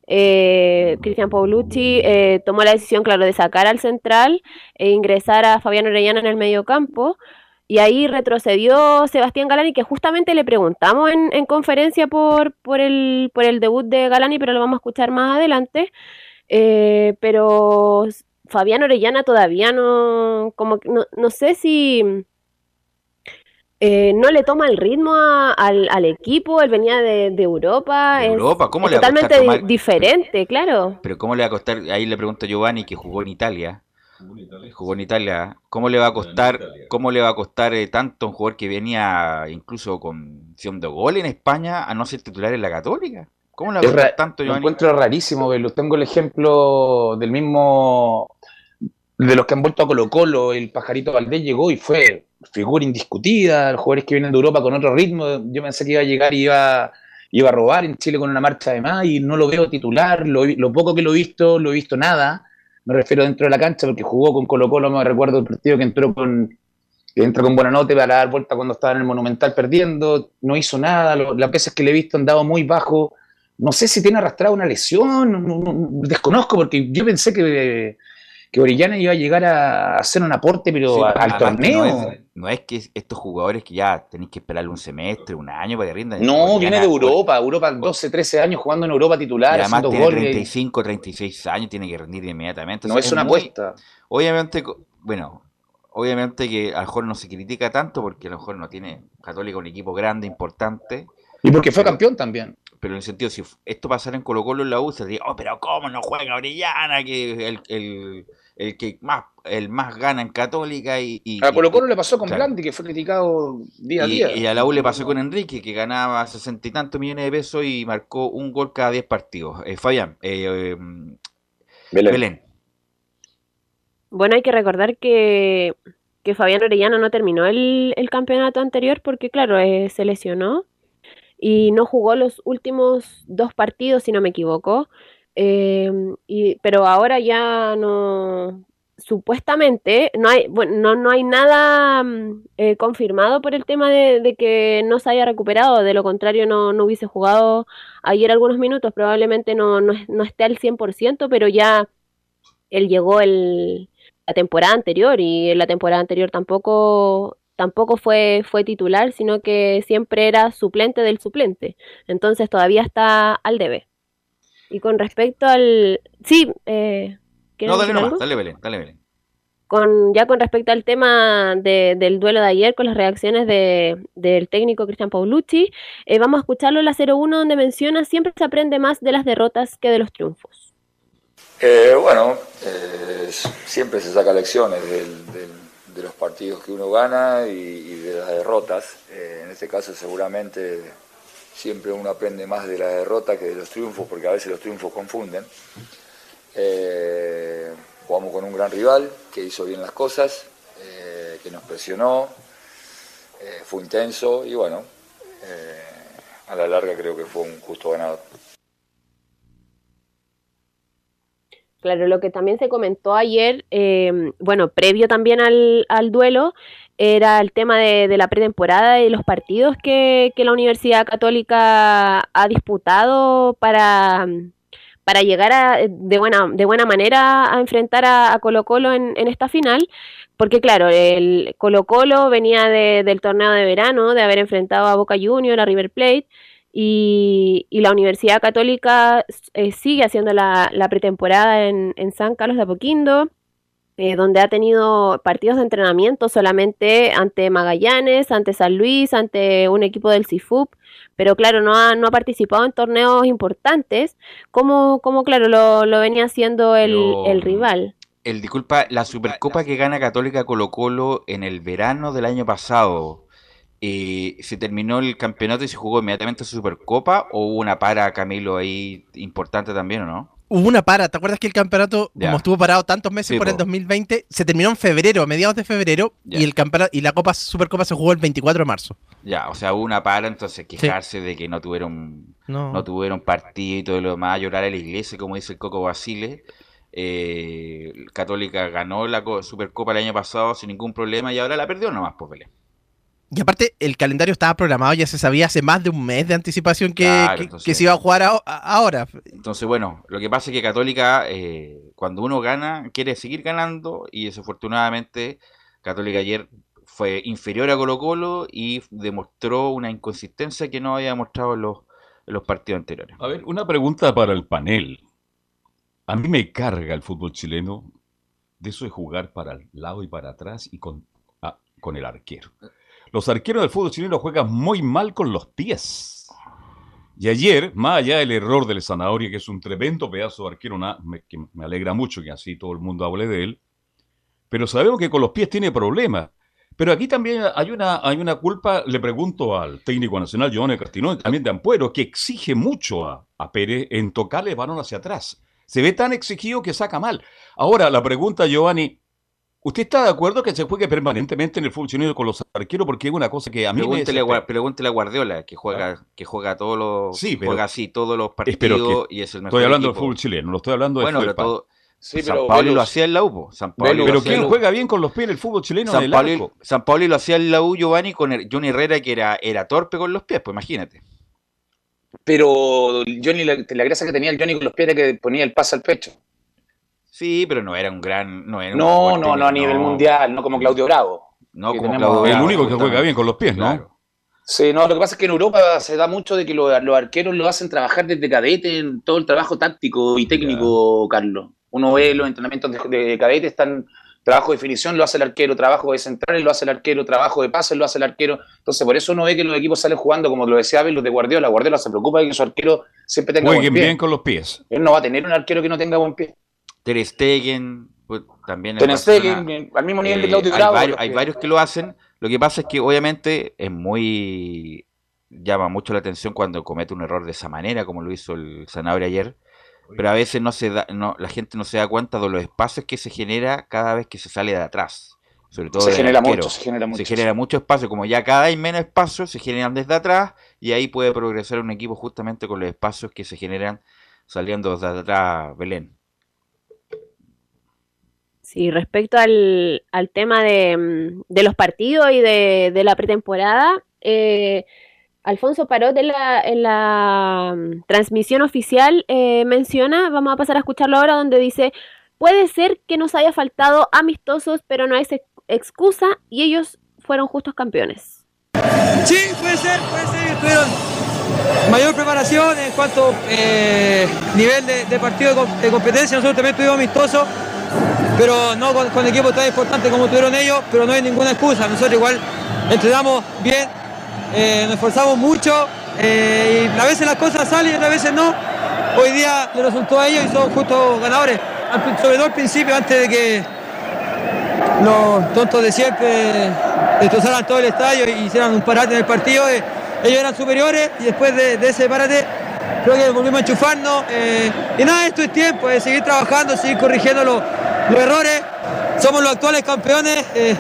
Speaker 6: eh, Cristian Paulucci eh, tomó la decisión, claro, de sacar al central e ingresar a Fabián Orellana en el medio campo. Y ahí retrocedió Sebastián Galani, que justamente le preguntamos en, conferencia por, por, el, por el debut de Galani, pero lo vamos a escuchar más adelante. Eh, pero Fabián Orellana todavía no, como no, no sé si eh, no le toma el ritmo al, equipo, él venía de, Europa,
Speaker 5: Europa? ¿Cómo
Speaker 6: le totalmente diferente, claro.
Speaker 5: Pero ¿cómo le va a costar? Ahí le pregunto a Giovanni que jugó en Italia. Jugó en Italia. ¿Cómo le va a costar, cómo le va a costar eh, tanto un jugador que venía incluso con opción de gol en España a no ser titular en la Católica? ¿Cómo le va a costar tanto,
Speaker 8: Giovanni? Lo encuentro rarísimo, lo Tengo el ejemplo del mismo de los que han vuelto a Colo Colo, el pajarito Valdés llegó y fue figura indiscutida, los jugadores que vienen de Europa con otro ritmo. Yo pensé que iba a llegar y iba, iba a robar en Chile con una marcha de más y no lo veo titular. Lo, lo poco que lo he visto, lo he visto nada. Me refiero dentro de la cancha porque jugó con Colo Colo, me recuerdo el partido que entró con, que entra con buena nota para dar vuelta cuando estaba en el Monumental perdiendo, no hizo nada, las veces que le he visto han dado muy bajo, no sé si tiene arrastrado una lesión, desconozco porque yo pensé que, que Orellana iba a llegar a hacer un aporte, pero al torneo.
Speaker 5: No es, que estos jugadores que ya tenéis que esperarle un semestre, un año para que rindan.
Speaker 8: No, viene de Europa, Europa 12, 13 años jugando en Europa titular.
Speaker 5: Y además tiene 35, 36 años, tiene que rendir inmediatamente.
Speaker 8: No es, una apuesta.
Speaker 5: Obviamente, bueno, obviamente que a lo mejor no se critica tanto porque a lo mejor no tiene Católica un equipo grande, importante.
Speaker 8: Y porque fue campeón también.
Speaker 5: Pero en el sentido, si esto pasara en Colo Colo en la U, se diría, oh, pero ¿cómo no juega Orellana? Que el, el, el que más el más gana en Católica y...
Speaker 8: a Colo Colo le pasó con Blandi, que fue criticado día a día.
Speaker 5: Y a la U le pasó con Enrique, que ganaba sesenta y tantos millones de pesos y marcó un gol cada diez partidos. Eh, Fabián, eh, Belén.
Speaker 6: Bueno, hay que recordar que, que Fabián Orellana no terminó el, campeonato anterior porque, claro, eh, se lesionó y no jugó los últimos dos partidos, si no me equivoco. Em, y, pero ahora ya no, supuestamente no hay, bueno, no, hay nada mm, eh, confirmado por el tema de, que no se haya recuperado, de lo contrario no, no hubiese jugado ayer algunos minutos, probablemente no, no, no esté al 100%, pero ya él llegó el, la temporada anterior y en la temporada anterior tampoco tampoco fue, fue titular, sino que siempre era suplente del suplente. Entonces todavía está al debe. Y con respecto al... Sí, eh,
Speaker 5: No, dale nomás, dale Belén, dale Belén.
Speaker 6: Con, ya con respecto al tema del duelo de ayer, con las reacciones de, del técnico Cristian Paulucci, eh, vamos a escucharlo en la 01 donde menciona siempre se aprende más de las derrotas que de los triunfos.
Speaker 13: Eh, bueno, eh, siempre se saca lecciones de los partidos que uno gana y, de las derrotas. Eh, en este caso seguramente siempre uno aprende más de la derrota que de los triunfos, porque a veces los triunfos confunden. jugamos con un gran rival que hizo bien las cosas, que nos presionó, fue intenso y bueno, a la larga creo que fue un justo ganador.
Speaker 6: Claro, lo que también se comentó ayer, bueno, previo también al, duelo, era el tema de, la pretemporada y los partidos que, la Universidad Católica ha disputado para, para llegar de, buena, de buena manera a enfrentar a, Colo Colo en, en, esta final, porque claro, el Colo Colo venía del torneo de verano, de haber enfrentado a Boca Juniors, a River Plate, y, la Universidad Católica eh, sigue haciendo la, pretemporada en, San Carlos de Apoquindo, eh, donde ha tenido partidos de entrenamiento solamente ante Magallanes, ante San Luis, ante un equipo del CIFUP, pero claro, no ha, no ha participado en torneos importantes, como, como claro, lo, venía haciendo el, el rival.
Speaker 5: El, disculpa, la Supercopa que gana Católica Colo Colo en el verano del año pasado, eh, ¿Se terminó el campeonato y se jugó inmediatamente su Supercopa o hubo una para, Camilo, ahí importante también o no?
Speaker 7: Hubo una para, ¿te acuerdas que el campeonato, como estuvo parado tantos meses por el 2020, se terminó en febrero, a mediados de febrero, y el campeonato y la Copa Supercopa se jugó el 24 de marzo.
Speaker 5: Ya, o sea, hubo una para, entonces quejarse de que no tuvieron no. tuvieron partido y todo lo demás, llorar a la iglesia, como dice el Coco Basile. Eh, Católica ganó la Supercopa el año pasado sin ningún problema y ahora la perdió nomás, pues Belén.
Speaker 7: Y aparte, el calendario estaba programado, ya se sabía hace más de un mes de anticipación que, se iba a jugar ahora.
Speaker 5: Entonces, bueno, lo que pasa es que Católica, eh, cuando uno gana, quiere seguir ganando y desafortunadamente Católica ayer fue inferior a Colo Colo y demostró una inconsistencia que no había demostrado en los, en los partidos anteriores.
Speaker 2: A ver, una pregunta para el panel. A mí me carga el fútbol chileno de eso de jugar para el lado y para atrás y con, ah, con el arquero. Los arqueros del fútbol chileno juegan muy mal con los pies. Y ayer, más allá del error del Zanahoria, que es un tremendo pedazo de arquero, que me alegra mucho que así todo el mundo hable de él, pero sabemos que con los pies tiene problemas. Pero aquí también hay una, hay una culpa, le pregunto al técnico nacional, Giovanni Cartino, también de Ampuero, que exige mucho a, a Pérez en tocarle el balón hacia atrás. Se ve tan exigido que saca mal. Ahora, la pregunta, Giovanni, ¿Usted está de acuerdo que se juegue permanentemente en el fútbol chileno con los arqueros? Porque es una cosa que a mí
Speaker 5: pregúntele,
Speaker 2: me...
Speaker 5: a, pregúntele a Guardiola, que juega, que juega todos los,
Speaker 2: Sí, pero-
Speaker 5: juega así todos los partidos
Speaker 2: que
Speaker 5: y es el mejor
Speaker 2: Estoy hablando del fútbol chileno, no estoy hablando de
Speaker 5: Bueno, pero
Speaker 2: FEPA.
Speaker 5: todo,
Speaker 8: Sí,
Speaker 5: San
Speaker 8: pero
Speaker 5: Pauli lo hacía en la U. po. San Pauli
Speaker 8: Velus-
Speaker 5: lo
Speaker 2: Pero ¿quién
Speaker 5: en
Speaker 2: juega bien con los pies en el fútbol chileno en
Speaker 5: San
Speaker 2: el
Speaker 5: Pauli,
Speaker 2: arco?
Speaker 5: San Pauli lo hacía en la U, Giovanni, con el- Johnny Herrera, que era, era torpe con los pies, pues imagínate.
Speaker 8: Pero Johnny, la, la gracia que tenía el Johnny con los pies era que ponía el pase al pecho.
Speaker 5: Sí, pero no era un gran. No, era un
Speaker 8: No, no, no a nivel
Speaker 5: no.
Speaker 8: mundial, no como Claudio Bravo.
Speaker 5: No como
Speaker 8: tenemos-
Speaker 5: Claudio
Speaker 2: El
Speaker 5: Bravo,
Speaker 2: único que juega bien con los pies, ¿no?
Speaker 5: Claro.
Speaker 8: Sí, no, lo que pasa es que en Europa se da mucho de que los, los arqueros lo hacen trabajar desde cadete en todo el trabajo táctico y técnico, Carlos. Uno ve los entrenamientos de, de cadete, están trabajo de definición lo hace el arquero, trabajo de centrales lo hace el arquero, trabajo de pases lo hace el arquero. Entonces, por eso uno ve que los equipos salen jugando, como lo decía Abel, los de Guardiola. Guardiola se preocupa de que su arquero siempre tenga buen pie.
Speaker 2: bien con los pies.
Speaker 8: Él no va a tener un arquero que no tenga buen pie.
Speaker 5: Ter Stegen, pues, también.
Speaker 8: Ter Stegen, al mismo nivel de
Speaker 5: eh,
Speaker 8: Claudio
Speaker 5: hay
Speaker 8: Bravo.
Speaker 5: varios,
Speaker 8: los
Speaker 5: hay
Speaker 8: que-
Speaker 5: varios que lo hacen. Lo que pasa es que obviamente es muy llama mucho la atención cuando comete un error de esa manera, como lo hizo el Sanabria ayer. Pero a veces no se da, no, la gente no se da cuenta de los espacios que se genera cada vez que se sale de atrás. Sobre todo
Speaker 8: Se genera mucho, se genera mucho,
Speaker 5: Se genera mucho espacio. Como ya cada vez hay menos espacio, se generan desde atrás y ahí puede progresar un equipo justamente con los espacios que se generan saliendo desde atrás, Belén.
Speaker 6: Sí, respecto al, al tema de, mm, de los partidos y de, de la pretemporada, eh, Alfonso Parot en la, en la mm, transmisión oficial eh, menciona, vamos a pasar a escucharlo ahora, donde dice, puede ser que nos haya faltado amistosos, pero no es ex- excusa y ellos fueron justos campeones.
Speaker 14: Sí, puede ser, puede ser tuvieron mayor preparación en cuanto eh, nivel de, de partido de competencia. Nosotros también tuvimos amistosos, pero no con, con equipos tan importantes como tuvieron ellos, pero no hay ninguna excusa. Nosotros igual entrenamos bien, eh, nos esforzamos mucho eh, y a veces las cosas salen y otras veces no. Hoy día le resultó a ellos y son justos ganadores. Sobre todo al principio, antes de que los tontos de siempre destrozaran todo el estadio y hicieran un parate en el partido. eh, ellos eran superiores y después de, ese parate creo que volvimos a enchufarnos. y nada, esto es tiempo, es seguir trabajando, seguir corrigiendo los, los errores. Somos los actuales campeones, eh,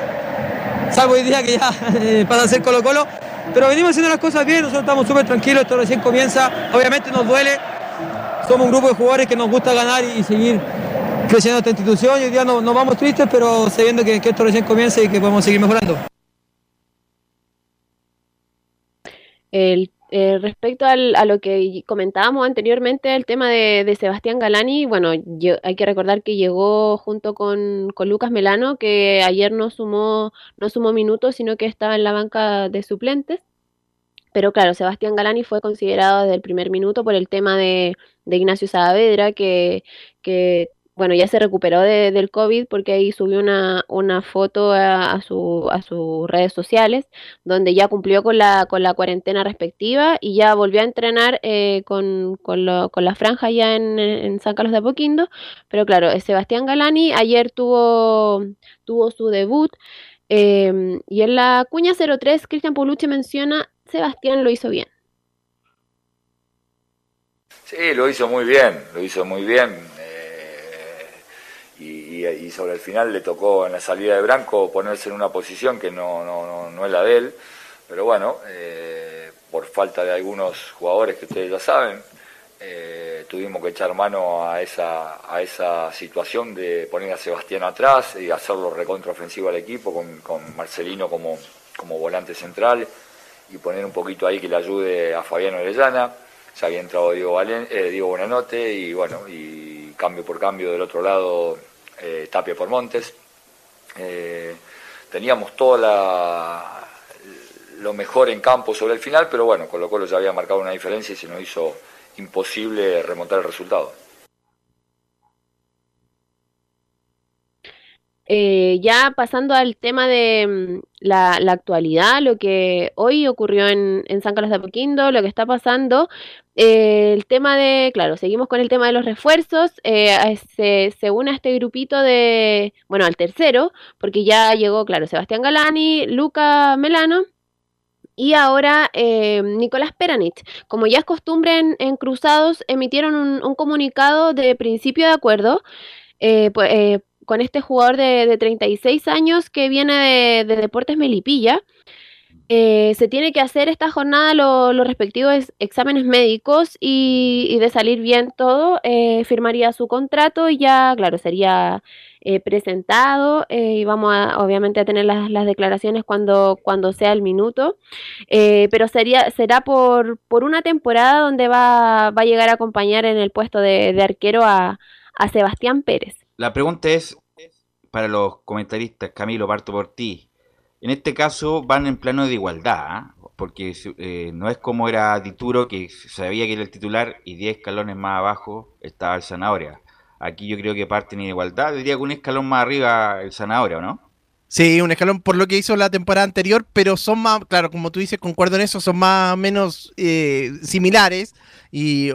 Speaker 14: salvo hoy día que ya eh, pasa a ser Colo Colo. Pero venimos haciendo las cosas bien, nosotros estamos súper tranquilos, esto recién comienza. Obviamente nos duele, somos un grupo de jugadores que nos gusta ganar y, seguir creciendo esta institución. Y hoy día no, nos vamos tristes, pero sabiendo que, que esto recién comienza y que podemos seguir mejorando.
Speaker 6: El, eh, respecto al- a lo que comentábamos anteriormente, el tema de, de Sebastián Galani, bueno, lle- hay que recordar que llegó junto con, con Lucas Melano, que ayer no sumó, no sumó minutos, sino que estaba en la banca de suplentes. Pero claro, Sebastián Galani fue considerado desde el primer minuto por el tema de, de Ignacio Saavedra, que, que bueno, ya se recuperó de- del COVID porque ahí subió una, una foto a, su, a sus redes sociales donde ya cumplió con la, con la cuarentena respectiva y ya volvió a entrenar eh, con, con, lo- con la franja ya en, en San Carlos de Apoquindo. Pero claro, eh, Sebastián Galani ayer tuvo, tuvo su debut eh, y en la cuña 03 Cristian Paulucci menciona Sebastián lo hizo bien.
Speaker 13: Sí, lo hizo muy bien, lo hizo muy bien. Y, sobre el final le tocó en la salida de Branco ponerse en una posición que no, no, no, no es la de él. Pero bueno, eh, por falta de algunos jugadores que ustedes ya saben, eh, tuvimos que echar mano a esa, a esa situación de poner a Sebastián atrás y hacerlo recontraofensivo al equipo con, Marcelino como, como volante central y poner un poquito ahí que le ayude a Fabián Orellana. Ya había entrado Diego, eh, Diego Buenanote y bueno, y cambio por cambio del otro lado eh, Tapia por Montes. Eh, teníamos toda la, lo mejor en campo sobre el final, pero bueno, Colo Colo ya había marcado una diferencia y se nos hizo imposible remontar el resultado.
Speaker 6: Eh, ya pasando al tema de mm, la, actualidad, lo que hoy ocurrió en, en San Carlos de Apoquindo, lo que está pasando, eh, el tema de, claro, seguimos con el tema de los refuerzos, eh, se, une a este grupito de, bueno, al tercero, porque ya llegó, claro, Sebastián Galani, Luca Melano. Y ahora eh, Nicolás Peranich, como ya es costumbre en, en Cruzados, emitieron un, un comunicado de principio de acuerdo, eh, pues, eh, con este jugador de, de 36 años que viene de, de Deportes Melipilla. Eh, se tiene que hacer esta jornada lo- los respectivos exámenes médicos y, y de salir bien todo, eh, firmaría su contrato y ya, claro, sería eh, presentado eh, y vamos a, obviamente a tener las, las declaraciones cuando, cuando sea el minuto, eh, pero sería, será por, por una temporada donde va, va a llegar a acompañar en el puesto de, de arquero a, a Sebastián Pérez.
Speaker 5: La pregunta es para los comentaristas, Camilo, parto por ti. En este caso van en plano de igualdad, ¿ah? porque eh, no es como era Dituro, que sabía que era el titular y 10 escalones más abajo estaba el Zanahoria. Aquí yo creo que parten en igualdad, diría que un escalón más arriba el Zanahoria, ¿o no?
Speaker 7: Sí, un escalón por lo que hizo la temporada anterior, pero son más, claro, como tú dices, concuerdo en eso, son más menos eh, similares. Y,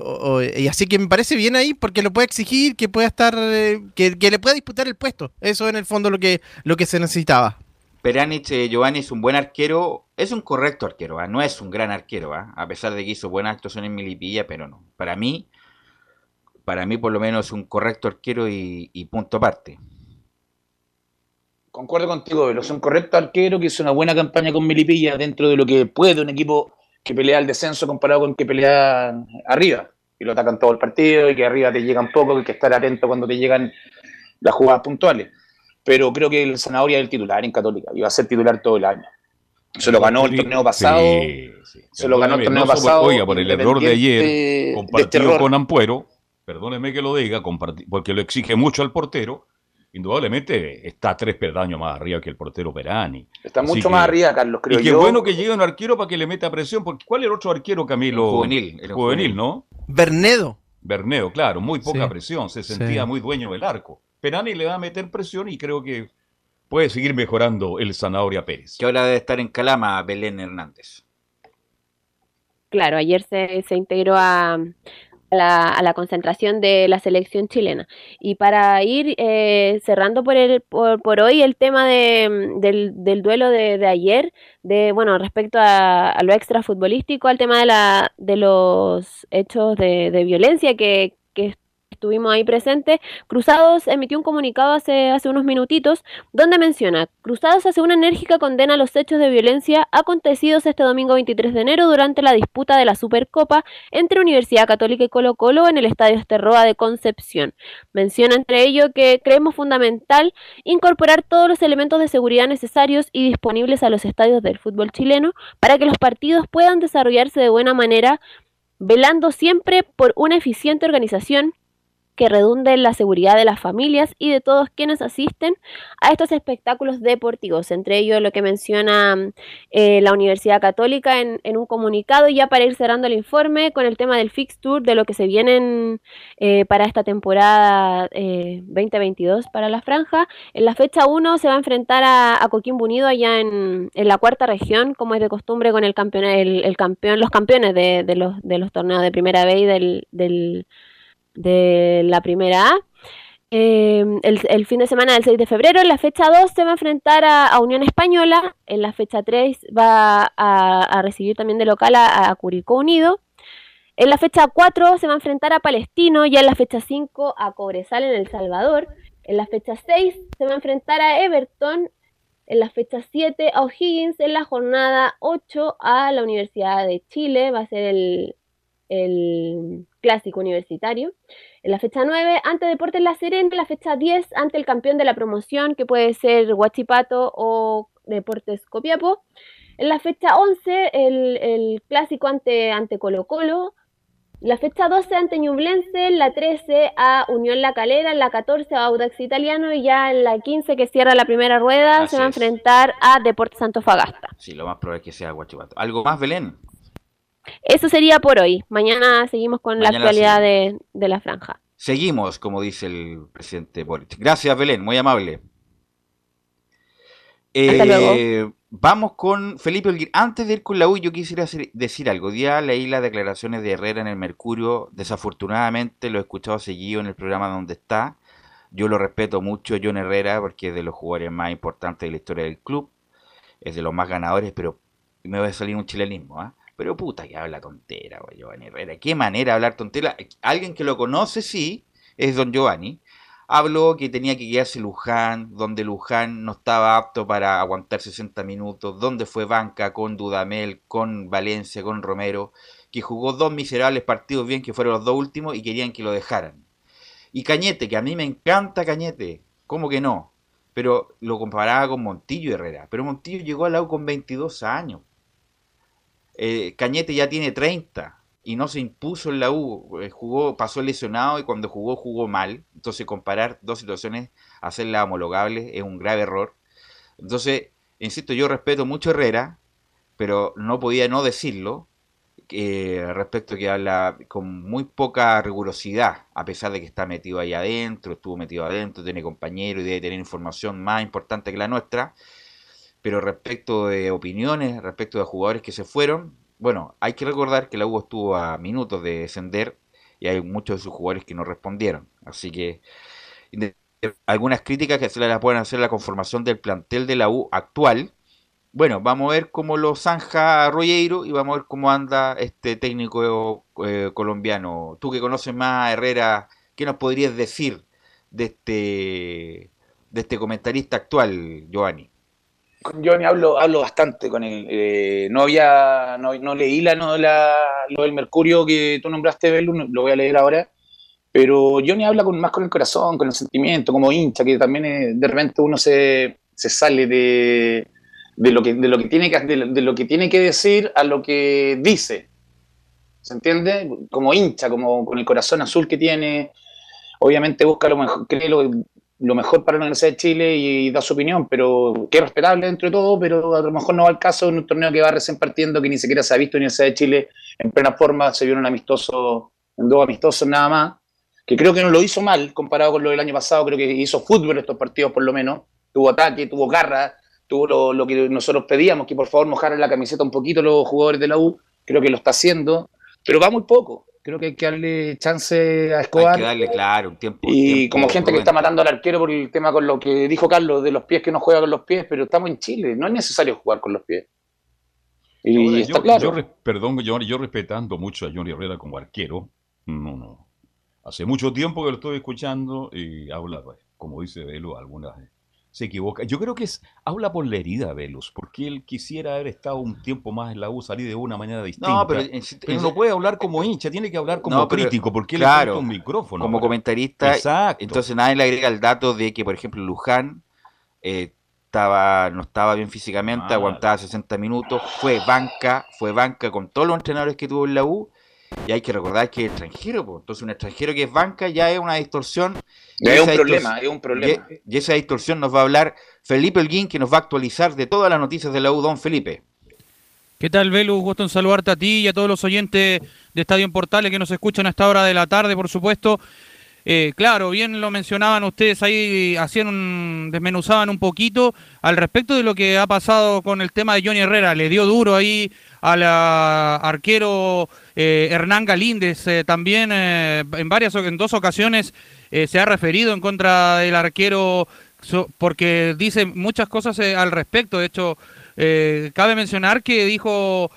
Speaker 7: así que me parece bien ahí porque lo puede exigir, que pueda estar, eh, que, le pueda disputar el puesto. Eso en el fondo lo que, lo que se necesitaba.
Speaker 5: Peranich eh, Giovanni es un buen arquero, es un correcto arquero, ¿ah? no es un gran arquero, ¿ah? a pesar de que hizo buenas actuaciones en Milipilla, pero no. Para mí, para mí por lo menos es un correcto arquero y, y punto aparte.
Speaker 8: Concuerdo contigo, Velo. Es un correcto arquero que hizo una buena campaña con Melipilla dentro de lo que puede un equipo que pelea el descenso comparado con que pelea arriba. Y lo atacan todo el partido y que arriba te llegan poco, hay que estar atento cuando te llegan las jugadas puntuales. Pero creo que el Zanahoria es el titular en Católica y va a ser titular todo el año. Se lo ganó el torneo pasado.
Speaker 2: Sí, sí.
Speaker 8: Se lo ganó el torneo
Speaker 2: no
Speaker 8: pasado.
Speaker 2: Oiga, por el error de ayer,
Speaker 8: de
Speaker 2: compartido
Speaker 8: este error.
Speaker 2: con Ampuero, perdóneme que lo diga, porque lo exige mucho al portero, indudablemente está tres peldaños más arriba que el portero Perani.
Speaker 8: Está
Speaker 2: Así
Speaker 8: mucho
Speaker 2: que-
Speaker 8: más arriba, Carlos, creo
Speaker 2: y qué
Speaker 8: yo.
Speaker 2: bueno que llegue un arquero para que le meta presión, porque ¿cuál era el otro arquero, Camilo?
Speaker 5: El juvenil, un
Speaker 2: Juvenil. ¿no?
Speaker 7: Bernedo.
Speaker 2: Bernedo, claro, muy poca
Speaker 7: Sí.
Speaker 2: presión, se
Speaker 7: Sí.
Speaker 2: sentía muy dueño del arco. Perani le va a meter presión y creo que puede seguir mejorando el Zanahoria Pérez.
Speaker 5: Que ahora debe estar en Calama Belén Hernández.
Speaker 6: Claro, ayer se, se integró a la, a la concentración de la selección chilena. Y para ir eh, cerrando por, el, por, hoy el tema de, del, del duelo de, ayer, de bueno, respecto a, a lo extrafutbolístico, al tema de, la, de los hechos de, de violencia que estuvimos ahí presentes, Cruzados emitió un comunicado hace, hace unos minutitos donde menciona, Cruzados hace una enérgica condena a los hechos de violencia acontecidos este domingo 23 de enero durante la disputa de la Supercopa entre Universidad Católica y Colo Colo en el Estadio Esterroa de Concepción. Menciona entre ello que creemos fundamental incorporar todos los elementos de seguridad necesarios y disponibles a los estadios del fútbol chileno para que los partidos puedan desarrollarse de buena manera, velando siempre por una eficiente organización que redunde en la seguridad de las familias y de todos quienes asisten a estos espectáculos deportivos, entre ellos lo que menciona eh, la Universidad Católica en, en, un comunicado, ya para ir cerrando el informe con el tema del fixture, de lo que se vienen eh, para esta temporada eh, 2022 para la franja. En la fecha 1 se va a enfrentar a, a Coquimbo Unido allá en, en, la cuarta región, como es de costumbre con el campeón, el, campeón los campeones de, de, los, de los torneos de primera B y del, del de la primera A. Eh, el, fin de semana del 6 de febrero, en la fecha 2 se va a enfrentar a, Unión Española, en la fecha 3 va a, recibir también de local a, Curicó Unido, en la fecha 4 se va a enfrentar a Palestino, ya en la fecha 5 a Cobresal en El Salvador, en la fecha 6 se va a enfrentar a Everton, en la fecha 7 a O'Higgins, en la jornada 8 a la Universidad de Chile, va a ser el clásico universitario. En la fecha 9, ante Deportes La Serena. En la fecha 10, ante el campeón de la promoción, que puede ser Huachipato o Deportes Copiapo. En la fecha 11, el, el clásico ante, ante Colo Colo. La fecha 12 ante Ñublense, en la 13 a Unión La Calera, en la 14 a Audax Italiano y ya en la 15 que cierra la primera rueda
Speaker 5: Así
Speaker 6: se va a
Speaker 5: es.
Speaker 6: enfrentar a Deportes Santofagasta.
Speaker 5: Sí, lo más probable es que sea Guachipato. ¿Algo más, Belén?
Speaker 6: Eso sería por hoy. Mañana seguimos con
Speaker 5: Mañana
Speaker 6: la actualidad de, de, la franja.
Speaker 5: Seguimos, como dice el presidente Boric. Gracias, Belén, muy amable.
Speaker 6: Hasta
Speaker 5: eh,
Speaker 6: luego.
Speaker 5: Vamos con Felipe Olguín. Antes de ir con la U, yo quisiera decir algo. Día leí las declaraciones de Herrera en el Mercurio. Desafortunadamente lo he escuchado seguido en el programa donde está. Yo lo respeto mucho, John Herrera, porque es de los jugadores más importantes de la historia del club. Es de los más ganadores, pero me va a salir un chilenismo, ¿ah? Pero puta que habla tontera, güey, Giovanni Herrera. Qué manera de hablar tontera. Alguien que lo conoce, sí, es don Giovanni. habló que tenía que quedarse Luján, donde Luján no estaba apto para aguantar 60 minutos, donde fue banca con Dudamel, con Valencia, con Romero, que jugó dos miserables partidos bien, que fueron los dos últimos, y querían que lo dejaran. Y Cañete, que a mí me encanta Cañete, ¿cómo que no? Pero lo comparaba con Montillo Herrera. Pero Montillo llegó al lado con 22 años. Eh, Cañete ya tiene 30 y no se impuso en la U, eh, jugó, pasó lesionado y cuando jugó jugó mal. Entonces comparar dos situaciones, hacerlas homologables es un grave error. Entonces, insisto, yo respeto mucho a Herrera, pero no podía no decirlo eh, respecto que habla con muy poca rigurosidad, a pesar de que está metido ahí adentro, estuvo metido adentro, tiene compañeros y debe tener información más importante que la nuestra. Pero respecto de opiniones, respecto de jugadores que se fueron, bueno, hay que recordar que la U estuvo a minutos de descender y hay muchos de sus jugadores que no respondieron. Así que algunas críticas que se las pueden hacer a la conformación del plantel de la U actual. Bueno, vamos a ver cómo lo zanja Rollero y vamos a ver cómo anda este técnico eh, colombiano. Tú que conoces más a Herrera, ¿qué nos podrías decir de este, de este comentarista actual, Giovanni?
Speaker 8: Con Johnny hablo, hablo bastante con él. Eh, no había, no, no leí la, no, la, lo del Mercurio que tú nombraste, Belu, lo voy a leer ahora. Pero Johnny habla con, más con el corazón, con el sentimiento, como hincha, que también de repente uno se, se sale de, de, lo que, de, lo que tiene que, de, lo que tiene que decir a lo que dice. ¿Se entiende? Como hincha, como con el corazón azul que tiene. Obviamente busca lo mejor, cree lo mejor para la Universidad de Chile y, da su opinión, pero que es respetable dentro de todo, pero a lo mejor no va al caso en un torneo que va recién partiendo, que ni siquiera se ha visto Universidad de Chile en plena forma, se un amistoso, en dos amistosos nada más, que creo que no lo hizo mal comparado con lo del año pasado, creo que hizo fútbol estos partidos por lo menos, tuvo ataque, tuvo garra, tuvo lo, lo que nosotros pedíamos, que por favor mojaran la camiseta un poquito los jugadores de la U, creo que lo está haciendo, pero va muy poco, creo que hay que darle chance a Escobar.
Speaker 5: Hay que darle, claro, un tiempo.
Speaker 8: Y como gente que está matando al arquero por el tema con lo que dijo Carlos, de los pies que no juega con los pies, pero estamos en Chile, no es necesario jugar con los pies.
Speaker 2: Y está claro. perdón, yo, yo respetando mucho a Johnny Herrera como arquero, no, no. Hace mucho tiempo que lo estoy escuchando y habla, pues, como dice Velo, algunas se equivoca. Yo creo que es habla por la herida, Velus, porque él quisiera haber estado un tiempo más en la U, salir de una manera distinta. No, pero, no puede hablar como hincha, tiene que hablar como crítico, porque él
Speaker 5: claro,
Speaker 2: un micrófono.
Speaker 5: Como comentarista, Exacto. entonces nadie le agrega el dato de que, por ejemplo, Luján eh, estaba, no estaba bien físicamente, aguantaba 60 minutos, fue banca, fue banca con todos los entrenadores que tuvo en la U, y hay que recordar que es extranjero, pues. entonces un extranjero que es banca ya es una distorsión.
Speaker 8: es un problema, es un problema.
Speaker 5: Y, esa distorsión nos va a hablar Felipe Elguín, que nos va a actualizar de todas las noticias de la U, don Felipe.
Speaker 4: ¿Qué tal, Velu? Gusto en saludarte a ti y a todos los oyentes de Estadio en Portales que nos escuchan a esta hora de la tarde, por supuesto. Eh, claro, bien lo mencionaban ustedes ahí, hacían un, desmenuzaban un poquito al respecto de lo que ha pasado con el tema de Johnny Herrera. Le dio duro ahí al arquero eh, Hernán Galíndez. Eh, también en varias, en dos ocasiones se ha referido en contra del arquero porque dice muchas cosas al respecto. De hecho, cabe mencionar que dijo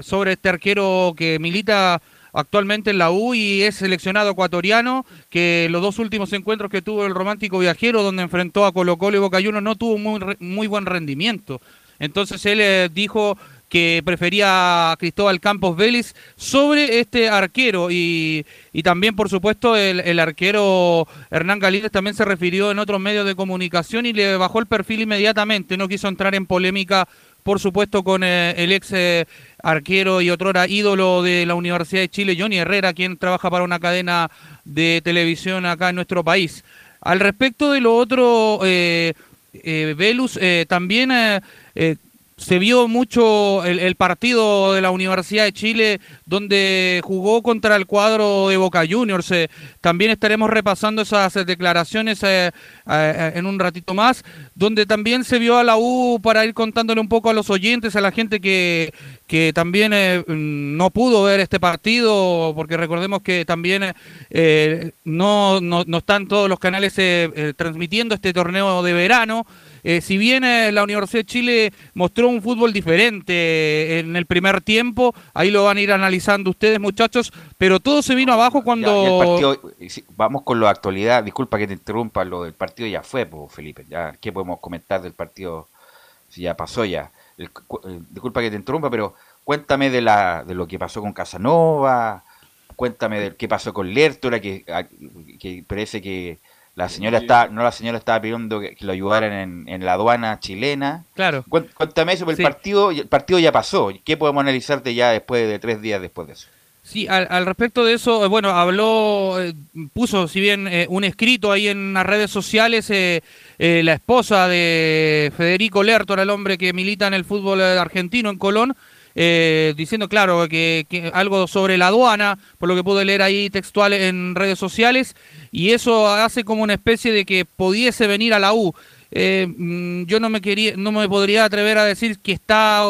Speaker 4: sobre este arquero que milita actualmente en la U y es seleccionado ecuatoriano, que los dos últimos encuentros que tuvo el Romántico Viajero, donde enfrentó a Colo Colo y Boca Juniors, no tuvo muy, muy buen rendimiento. Entonces él eh, dijo que prefería a Cristóbal Campos Vélez sobre este arquero y, y también por supuesto el, el, arquero Hernán Galíndez también se refirió en otros medios de comunicación y le bajó el perfil inmediatamente, no quiso entrar en polémica por supuesto con eh, el ex eh, arquero y otrora ídolo de la Universidad de Chile, Johnny Herrera, quien trabaja para una cadena de televisión acá en nuestro país. Al respecto de lo otro, eh, Velus, también se vio mucho el, partido de la Universidad de Chile donde jugó contra el cuadro de Boca Juniors. Eh, también estaremos repasando esas declaraciones eh, eh, en un ratito más, donde también se vio a la U para ir contándole un poco a los oyentes, a la gente que, que también no pudo ver este partido, porque recordemos que también no, no, no, están todos los canales transmitiendo este torneo de verano. Eh, si bien eh, la Universidad de Chile mostró un fútbol diferente en el primer tiempo, ahí lo van a ir analizando ustedes muchachos, pero todo se vino abajo cuando...
Speaker 5: vamos con la actualidad, disculpa que te interrumpa, lo del partido ya fue, Felipe, ya, ¿qué podemos comentar del partido si ya pasó ya? disculpa que te interrumpa, pero cuéntame de, la, de lo que pasó con Casanova, cuéntame de qué pasó con Lertora, que, que parece que la señora está, no la señora estaba pidiendo que, lo ayudaran en, la aduana chilena.
Speaker 4: Claro.
Speaker 5: Cuéntame eso, el partido, el partido ya pasó. ¿Qué podemos analizarte ya después de tres días después de eso?
Speaker 4: Sí, al, respecto de eso, eh, bueno, habló, eh, puso, si bien eh, un escrito ahí en las redes sociales, la esposa de Federico Lertor, el hombre que milita en el fútbol argentino en Colón, diciendo, claro, que, que, algo sobre la aduana, por lo que pude leer ahí textual en redes sociales, y eso hace como una especie de que pudiese venir a la U. Eh, mm, yo no me quería, no me podría atrever a decir que está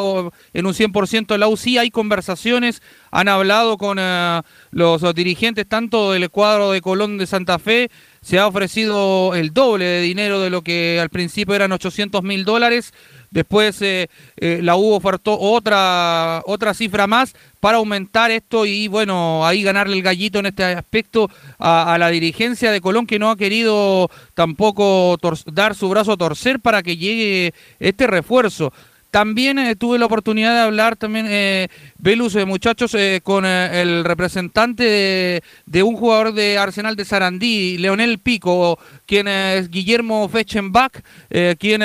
Speaker 4: en un 100% en la U. Sí hay conversaciones, han hablado con eh, los dirigentes tanto del cuadro de Colón de Santa Fe, se ha ofrecido el doble de dinero de lo que al principio eran 800 mil dólares. Después eh, la U ofertó otra, otra cifra más para aumentar esto y bueno, ahí ganarle el gallito en este aspecto a, la dirigencia de Colón que no ha querido tampoco dar su brazo a torcer para que llegue este refuerzo. También eh, tuve la oportunidad de hablar también, eh, Velus, eh, muchachos, eh, con el representante de, un jugador de Arsenal de Sarandí, Leonel Pico, quien es Guillermo Fechenbach, quien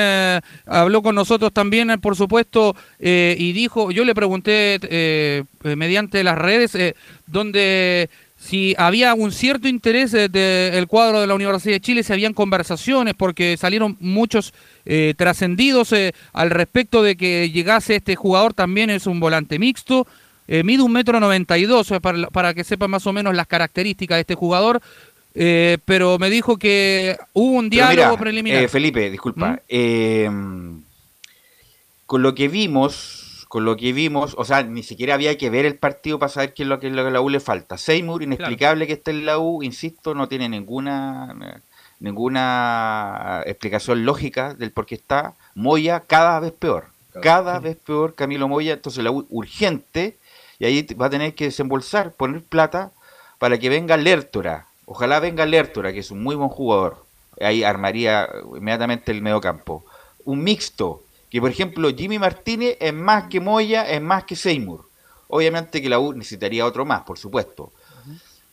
Speaker 4: habló con nosotros también, por supuesto, y dijo, yo le pregunté mediante las redes, donde si había un cierto interés del cuadro de la Universidad de Chile, si habían conversaciones, porque salieron muchos eh, trascendidos eh, al respecto de que llegase este jugador, también es un volante mixto, eh, mide un metro noventa y dos, para, para que sepan más o menos las características de este jugador, pero me dijo que hubo un diálogo preliminar.
Speaker 5: Felipe, disculpa, ¿Mm? con lo que vimos con lo que vimos, o sea, ni siquiera había que ver el partido para saber qué es lo que, a la U le falta. Seymour, inexplicable que esté en la U, insisto, no tiene ninguna ninguna explicación lógica del por qué está. Moya cada vez peor, cada vez peor Camilo Moya, entonces la U urgente, y ahí va a tener que desembolsar, poner plata para que venga Lertora. Ojalá venga Lertora, que es un muy buen jugador. Ahí armaría inmediatamente el medio campo. Un mixto, que por ejemplo Jimmy Martínez es más que Moya, es más que Seymour. Obviamente que la U necesitaría otro más, por supuesto.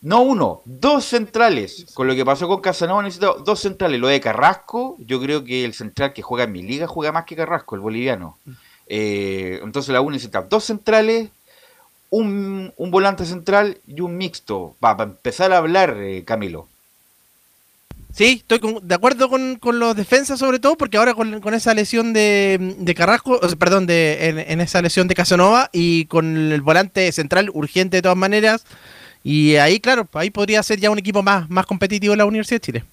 Speaker 5: No uno, dos centrales. Con lo que pasó con Casanova necesita dos centrales. Lo de Carrasco, yo creo que el central que juega en mi liga juega más que Carrasco, el boliviano. Eh, entonces la U necesita dos centrales, un, volante central y un mixto. Va, para empezar a hablar, eh, Camilo.
Speaker 7: Sí, estoy de acuerdo con, los defensas sobre todo, porque ahora con, esa lesión de, Carrasco, perdón, de, en, esa lesión de Casanova y con el volante central urgente de todas maneras, y ahí, claro, ahí podría ser ya un equipo más, más competitivo en la Universidad de Chile.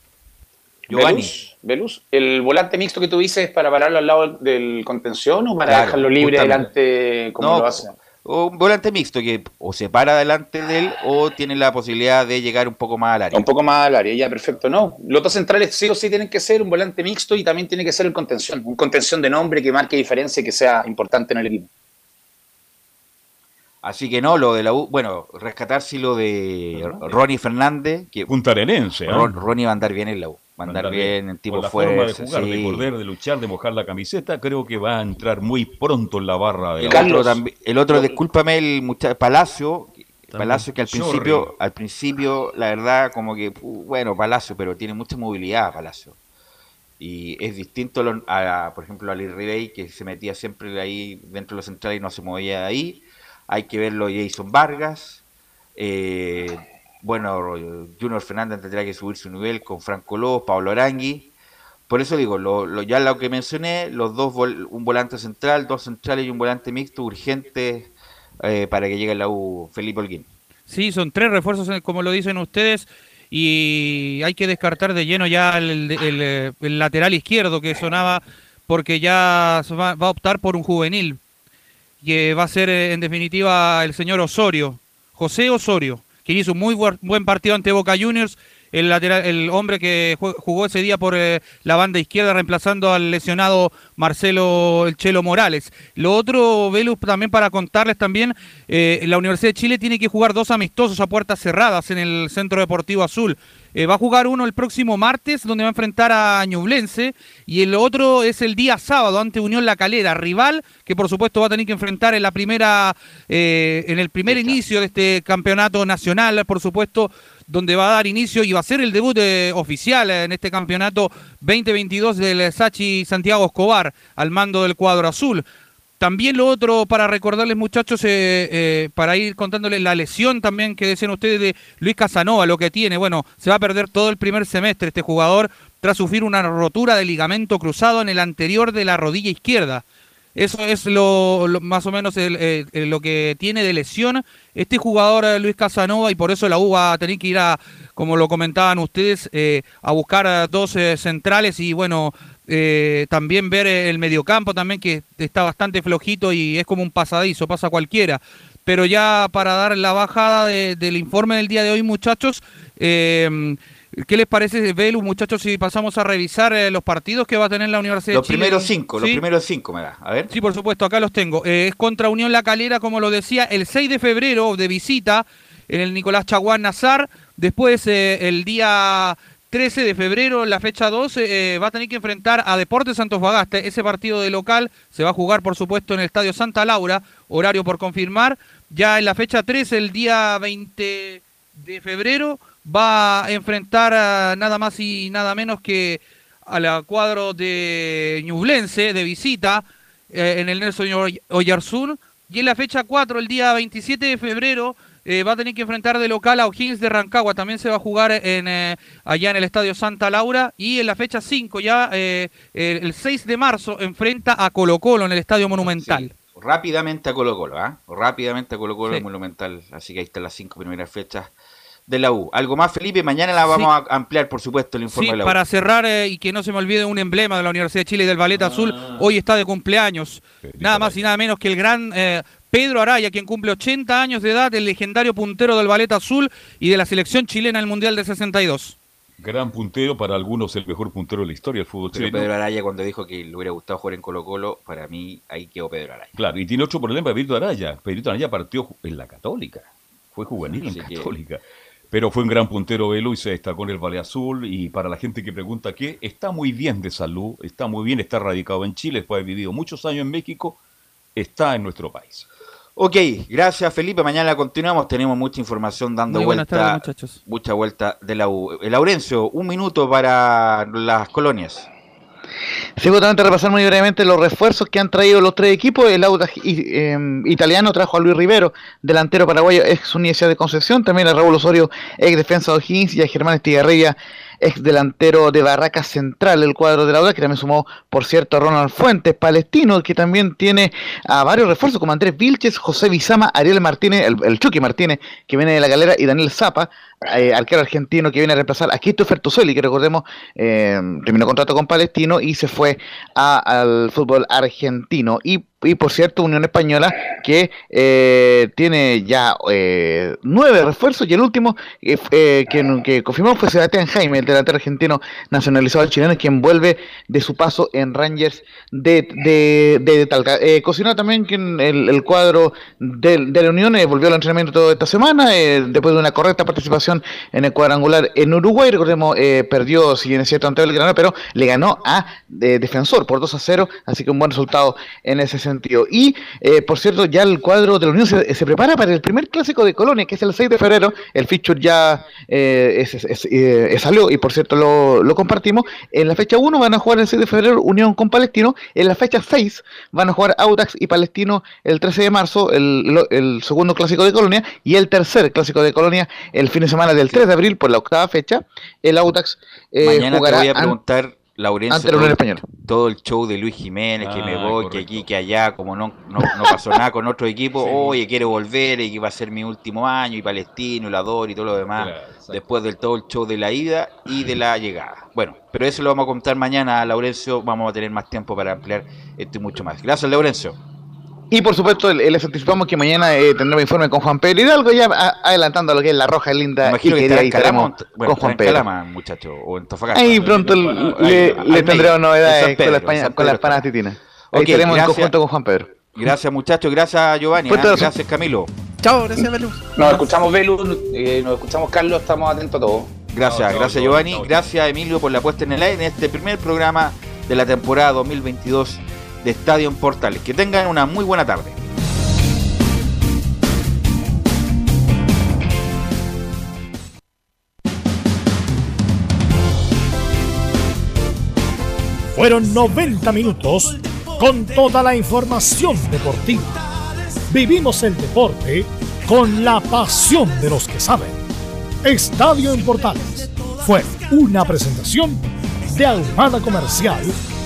Speaker 8: Velus, ¿el volante mixto que tú dices para pararlo al lado del contención o para dejarlo libre delante como lo hace?
Speaker 5: un volante mixto que o se para delante de él o tiene la posibilidad de llegar un poco más al área.
Speaker 8: Un poco más al área, ya perfecto. No, los dos centrales sí o sí tienen que ser un volante mixto y también tiene que ser el contención, un contención de nombre que marque diferencia y que sea importante en el equipo.
Speaker 5: Así que no, lo de la U, bueno, rescatar sí lo de Ronnie Fernández. Que
Speaker 2: Puntarenense, ¿eh?
Speaker 5: Ronnie va a andar bien en la U. Va a andar bien, en tipo fuerte.
Speaker 2: de jugar, de correr, de luchar, de mojar la camiseta, creo que va a entrar muy pronto en la barra de
Speaker 5: el otro, también, el otro, discúlpame, el muchacho Palacio, Palacio que al principio, al principio, la verdad, como que, bueno, Palacio, pero tiene mucha movilidad Palacio. Y es distinto a, por ejemplo, a Lee Ribey, que se metía siempre ahí dentro de los centrales y no se movía de ahí hay que verlo Jason Vargas. Eh, bueno, Junior Fernández tendrá que subir su nivel con Franco López, Pablo Arangui. Por eso digo, lo, ya lo que mencioné, los dos un volante central, dos centrales y un volante mixto urgente eh, para que llegue la U Felipe Holguín.
Speaker 4: Sí, son tres refuerzos, eh, como lo dicen ustedes, y hay que descartar de lleno ya el, lateral izquierdo que sonaba, porque ya va a optar por un juvenil que va a ser eh, en definitiva el señor Osorio, José Osorio, que hizo un muy buen partido ante Boca Juniors el lateral, el hombre que jugó ese día por eh, la banda izquierda reemplazando al lesionado Marcelo El Chelo Morales. Lo otro, Velus, también para contarles también, eh, la Universidad de Chile tiene que jugar dos amistosos a puertas cerradas en el Centro Deportivo Azul. Eh, va a jugar uno el próximo martes, donde va a enfrentar a Ñublense, y el otro es el día sábado ante Unión La Calera, rival que por supuesto va a tener que enfrentar en la primera, eh, en el primer inicio de este campeonato nacional, por supuesto, donde va a dar inicio y va a ser el debut eh, oficial en este campeonato 2022 del Sachi Santiago Escobar al mando del cuadro azul. También lo otro para recordarles muchachos, eh, eh, para ir contándoles la lesión también que decían ustedes de Luis Casanova, lo que tiene. Bueno, se va a perder todo el primer semestre este jugador tras sufrir una rotura de ligamento cruzado en el anterior de la rodilla izquierda. Eso es lo, más o menos lo que tiene de lesión este jugador Luis Casanova y por eso la U va a tener que ir a, como lo comentaban ustedes, eh, a buscar dos centrales y bueno, eh, también ver el mediocampo también que está bastante flojito y es como un pasadizo, pasa cualquiera. Pero ya para dar la bajada del informe del día de hoy, muchachos, eh, ¿qué les parece, Velu, muchachos, si pasamos a revisar eh, los partidos que va a tener la Universidad
Speaker 15: los
Speaker 4: de Chile?
Speaker 15: Primeros cinco, Los primeros cinco, me da. A ver.
Speaker 4: Sí, por supuesto, acá los tengo. es contra Unión La Calera, como lo decía, el 6 de febrero de visita en el Nicolás Chaguán Nazar. Después, el día 13 de febrero, la fecha 12, eh, va a tener que enfrentar a Deportes Santos Bagaste. Ese partido de local se va a jugar, por supuesto, en el Estadio Santa Laura, horario por confirmar. Ya en la fecha 13, el día 20 de febrero, va a enfrentar nada más y nada menos que al cuadro de Ñublense de visita eh, en el Nelson Oyarzún. Y en la fecha 4, el día 27 de febrero, eh, va a tener que enfrentar de local a O'Higgins de Rancagua. También se va a jugar en, eh, allá en el Estadio Santa Laura. Y en la fecha 5, ya eh, el 6 de marzo, enfrenta a Colo Colo en el Estadio Monumental.
Speaker 15: Rápidamente a Colo Colo, ¿ah? Rápidamente a Colo Colo Monumental. Así que ahí están las cinco primeras fechas de la U. ¿Algo más, Felipe? Mañana la vamos a ampliar, por supuesto, el informe de la U.
Speaker 4: para cerrar y que no se me olvide un emblema de la Universidad de Chile y del Ballet Azul, ah. hoy está de cumpleaños. nada más y nada menos que el gran Pedro Araya, quien cumple 80 años de edad, el legendario puntero del ballet azul y de la selección chilena el Mundial de 62.
Speaker 2: Gran puntero, para algunos el mejor puntero de la historia del fútbol chileno.
Speaker 15: Pedro Araya cuando dijo que le hubiera gustado jugar en Colo Colo, para mí ahí quedó Pedro Araya.
Speaker 2: Claro, y tiene otro problema Pedro Araya. Pedro Araya partió en la Católica, fue juvenil en Católica. Pero fue un gran puntero Velo y se destacó en el Valle Azul. Y para la gente que pregunta qué, está muy bien de salud, está muy bien, está radicado en Chile, después de haber vivido muchos años en México, está en nuestro país.
Speaker 15: Ok, gracias Felipe. Mañana continuamos. Tenemos mucha información dando vuelta. Mucha vuelta de la U. Eh, Laurencio, un minuto para las colonias.
Speaker 3: Sí, justamente repasar muy brevemente los refuerzos que han traído los tres equipos. El Audax em, italiano trajo a Luis Rivero, delantero paraguayo, ex Universidad de Concepción. También a Raúl Osorio, ex defensa de O'Higgins, y a Germán Estigarribia, ex delantero de Barraca Central, el cuadro de la UDA, que también sumó, por cierto, a Ronald Fuentes, palestino, que también tiene a varios refuerzos, como Andrés Vilches, José Bizama, Ariel Martínez, el, Chucky Martínez, que viene de la galera, y Daniel Zapa, eh, arquero argentino que viene a reemplazar a Christopher Tusoli, que recordemos eh, terminó contrato con Palestino y se fue al fútbol argentino. Y y por cierto Unión Española que eh, tiene ya eh, nueve refuerzos y el último eh, que, que, confirmó fue Sebastián Jaime, el delantero argentino nacionalizado chileno, quien vuelve de su paso en Rangers de, de, de, Talca. cocinó también que el, cuadro de, la Unión volvió al entrenamiento toda esta semana, después de una correcta participación en el cuadrangular en Uruguay, recordemos, perdió, si bien es cierto, ante el Granada, pero le ganó a Defensor por 2 a 0, así que un buen resultado en ese sentido. Y, eh, por cierto, ya el cuadro de la Unión se, prepara para el primer clásico de Colonia, que es el 6 de febrero. El feature ya eh, eh, salió y, por cierto, lo, compartimos. En la fecha 1 van a jugar el 6 de febrero Unión con Palestino. En la fecha 6 van a jugar Audax y Palestino el 13 de marzo, el, segundo clásico de Colonia. Y el tercer clásico de Colonia el fin de semana del 3 de abril, por la octava fecha. El Audax
Speaker 15: Mañana te voy a preguntar Laurencio, todo, el show de Luis Jiménez, que me voy, que aquí, que allá, como no, no, pasó nada con otro equipo, oye, quiero volver y que va a ser mi último año, y Palestino, y la Dor y todo lo demás, después del todo el show de la ida y de la llegada. Bueno, pero eso lo vamos a contar mañana, Laurencio, vamos a tener más tiempo para ampliar esto y mucho más. Gracias, Laurencio.
Speaker 3: Y por supuesto, le- les anticipamos que mañana eh, tendremos informe con Juan Pedro Hidalgo, ya a- adelantando lo que es la roja linda
Speaker 5: Imagino
Speaker 3: y
Speaker 5: que estará
Speaker 3: ahí estaremos
Speaker 5: bueno,
Speaker 3: con Juan Pedro.
Speaker 5: Calama, muchacho, o en Antofagasta.
Speaker 3: Ahí pronto le,
Speaker 5: Ahí, al
Speaker 3: le tendremos
Speaker 5: en
Speaker 3: novedades
Speaker 5: Pedro,
Speaker 3: con la, España- con las
Speaker 5: está.
Speaker 3: titinas.
Speaker 5: Ok,
Speaker 3: Ahí estaremos
Speaker 5: gracias.
Speaker 3: en conjunto con Juan Pedro.
Speaker 5: Gracias muchachos, gracias Giovanni, ¿ah? gracias Camilo.
Speaker 7: Chao, gracias, Belu.
Speaker 8: Nos escuchamos, Velu, eh, nos escuchamos, Carlos, estamos atentos a todo.
Speaker 5: Gracias, gracias Giovanni, gracias Emilio por la puesta en el aire en este primer programa de la temporada 2022 de Estadio en Portales. Que tengan una muy buena tarde.
Speaker 1: Fueron 90 minutos con toda la información deportiva. Vivimos el deporte con la pasión de los que saben. Estadio en Portales fue una presentación de Ahumada Comercial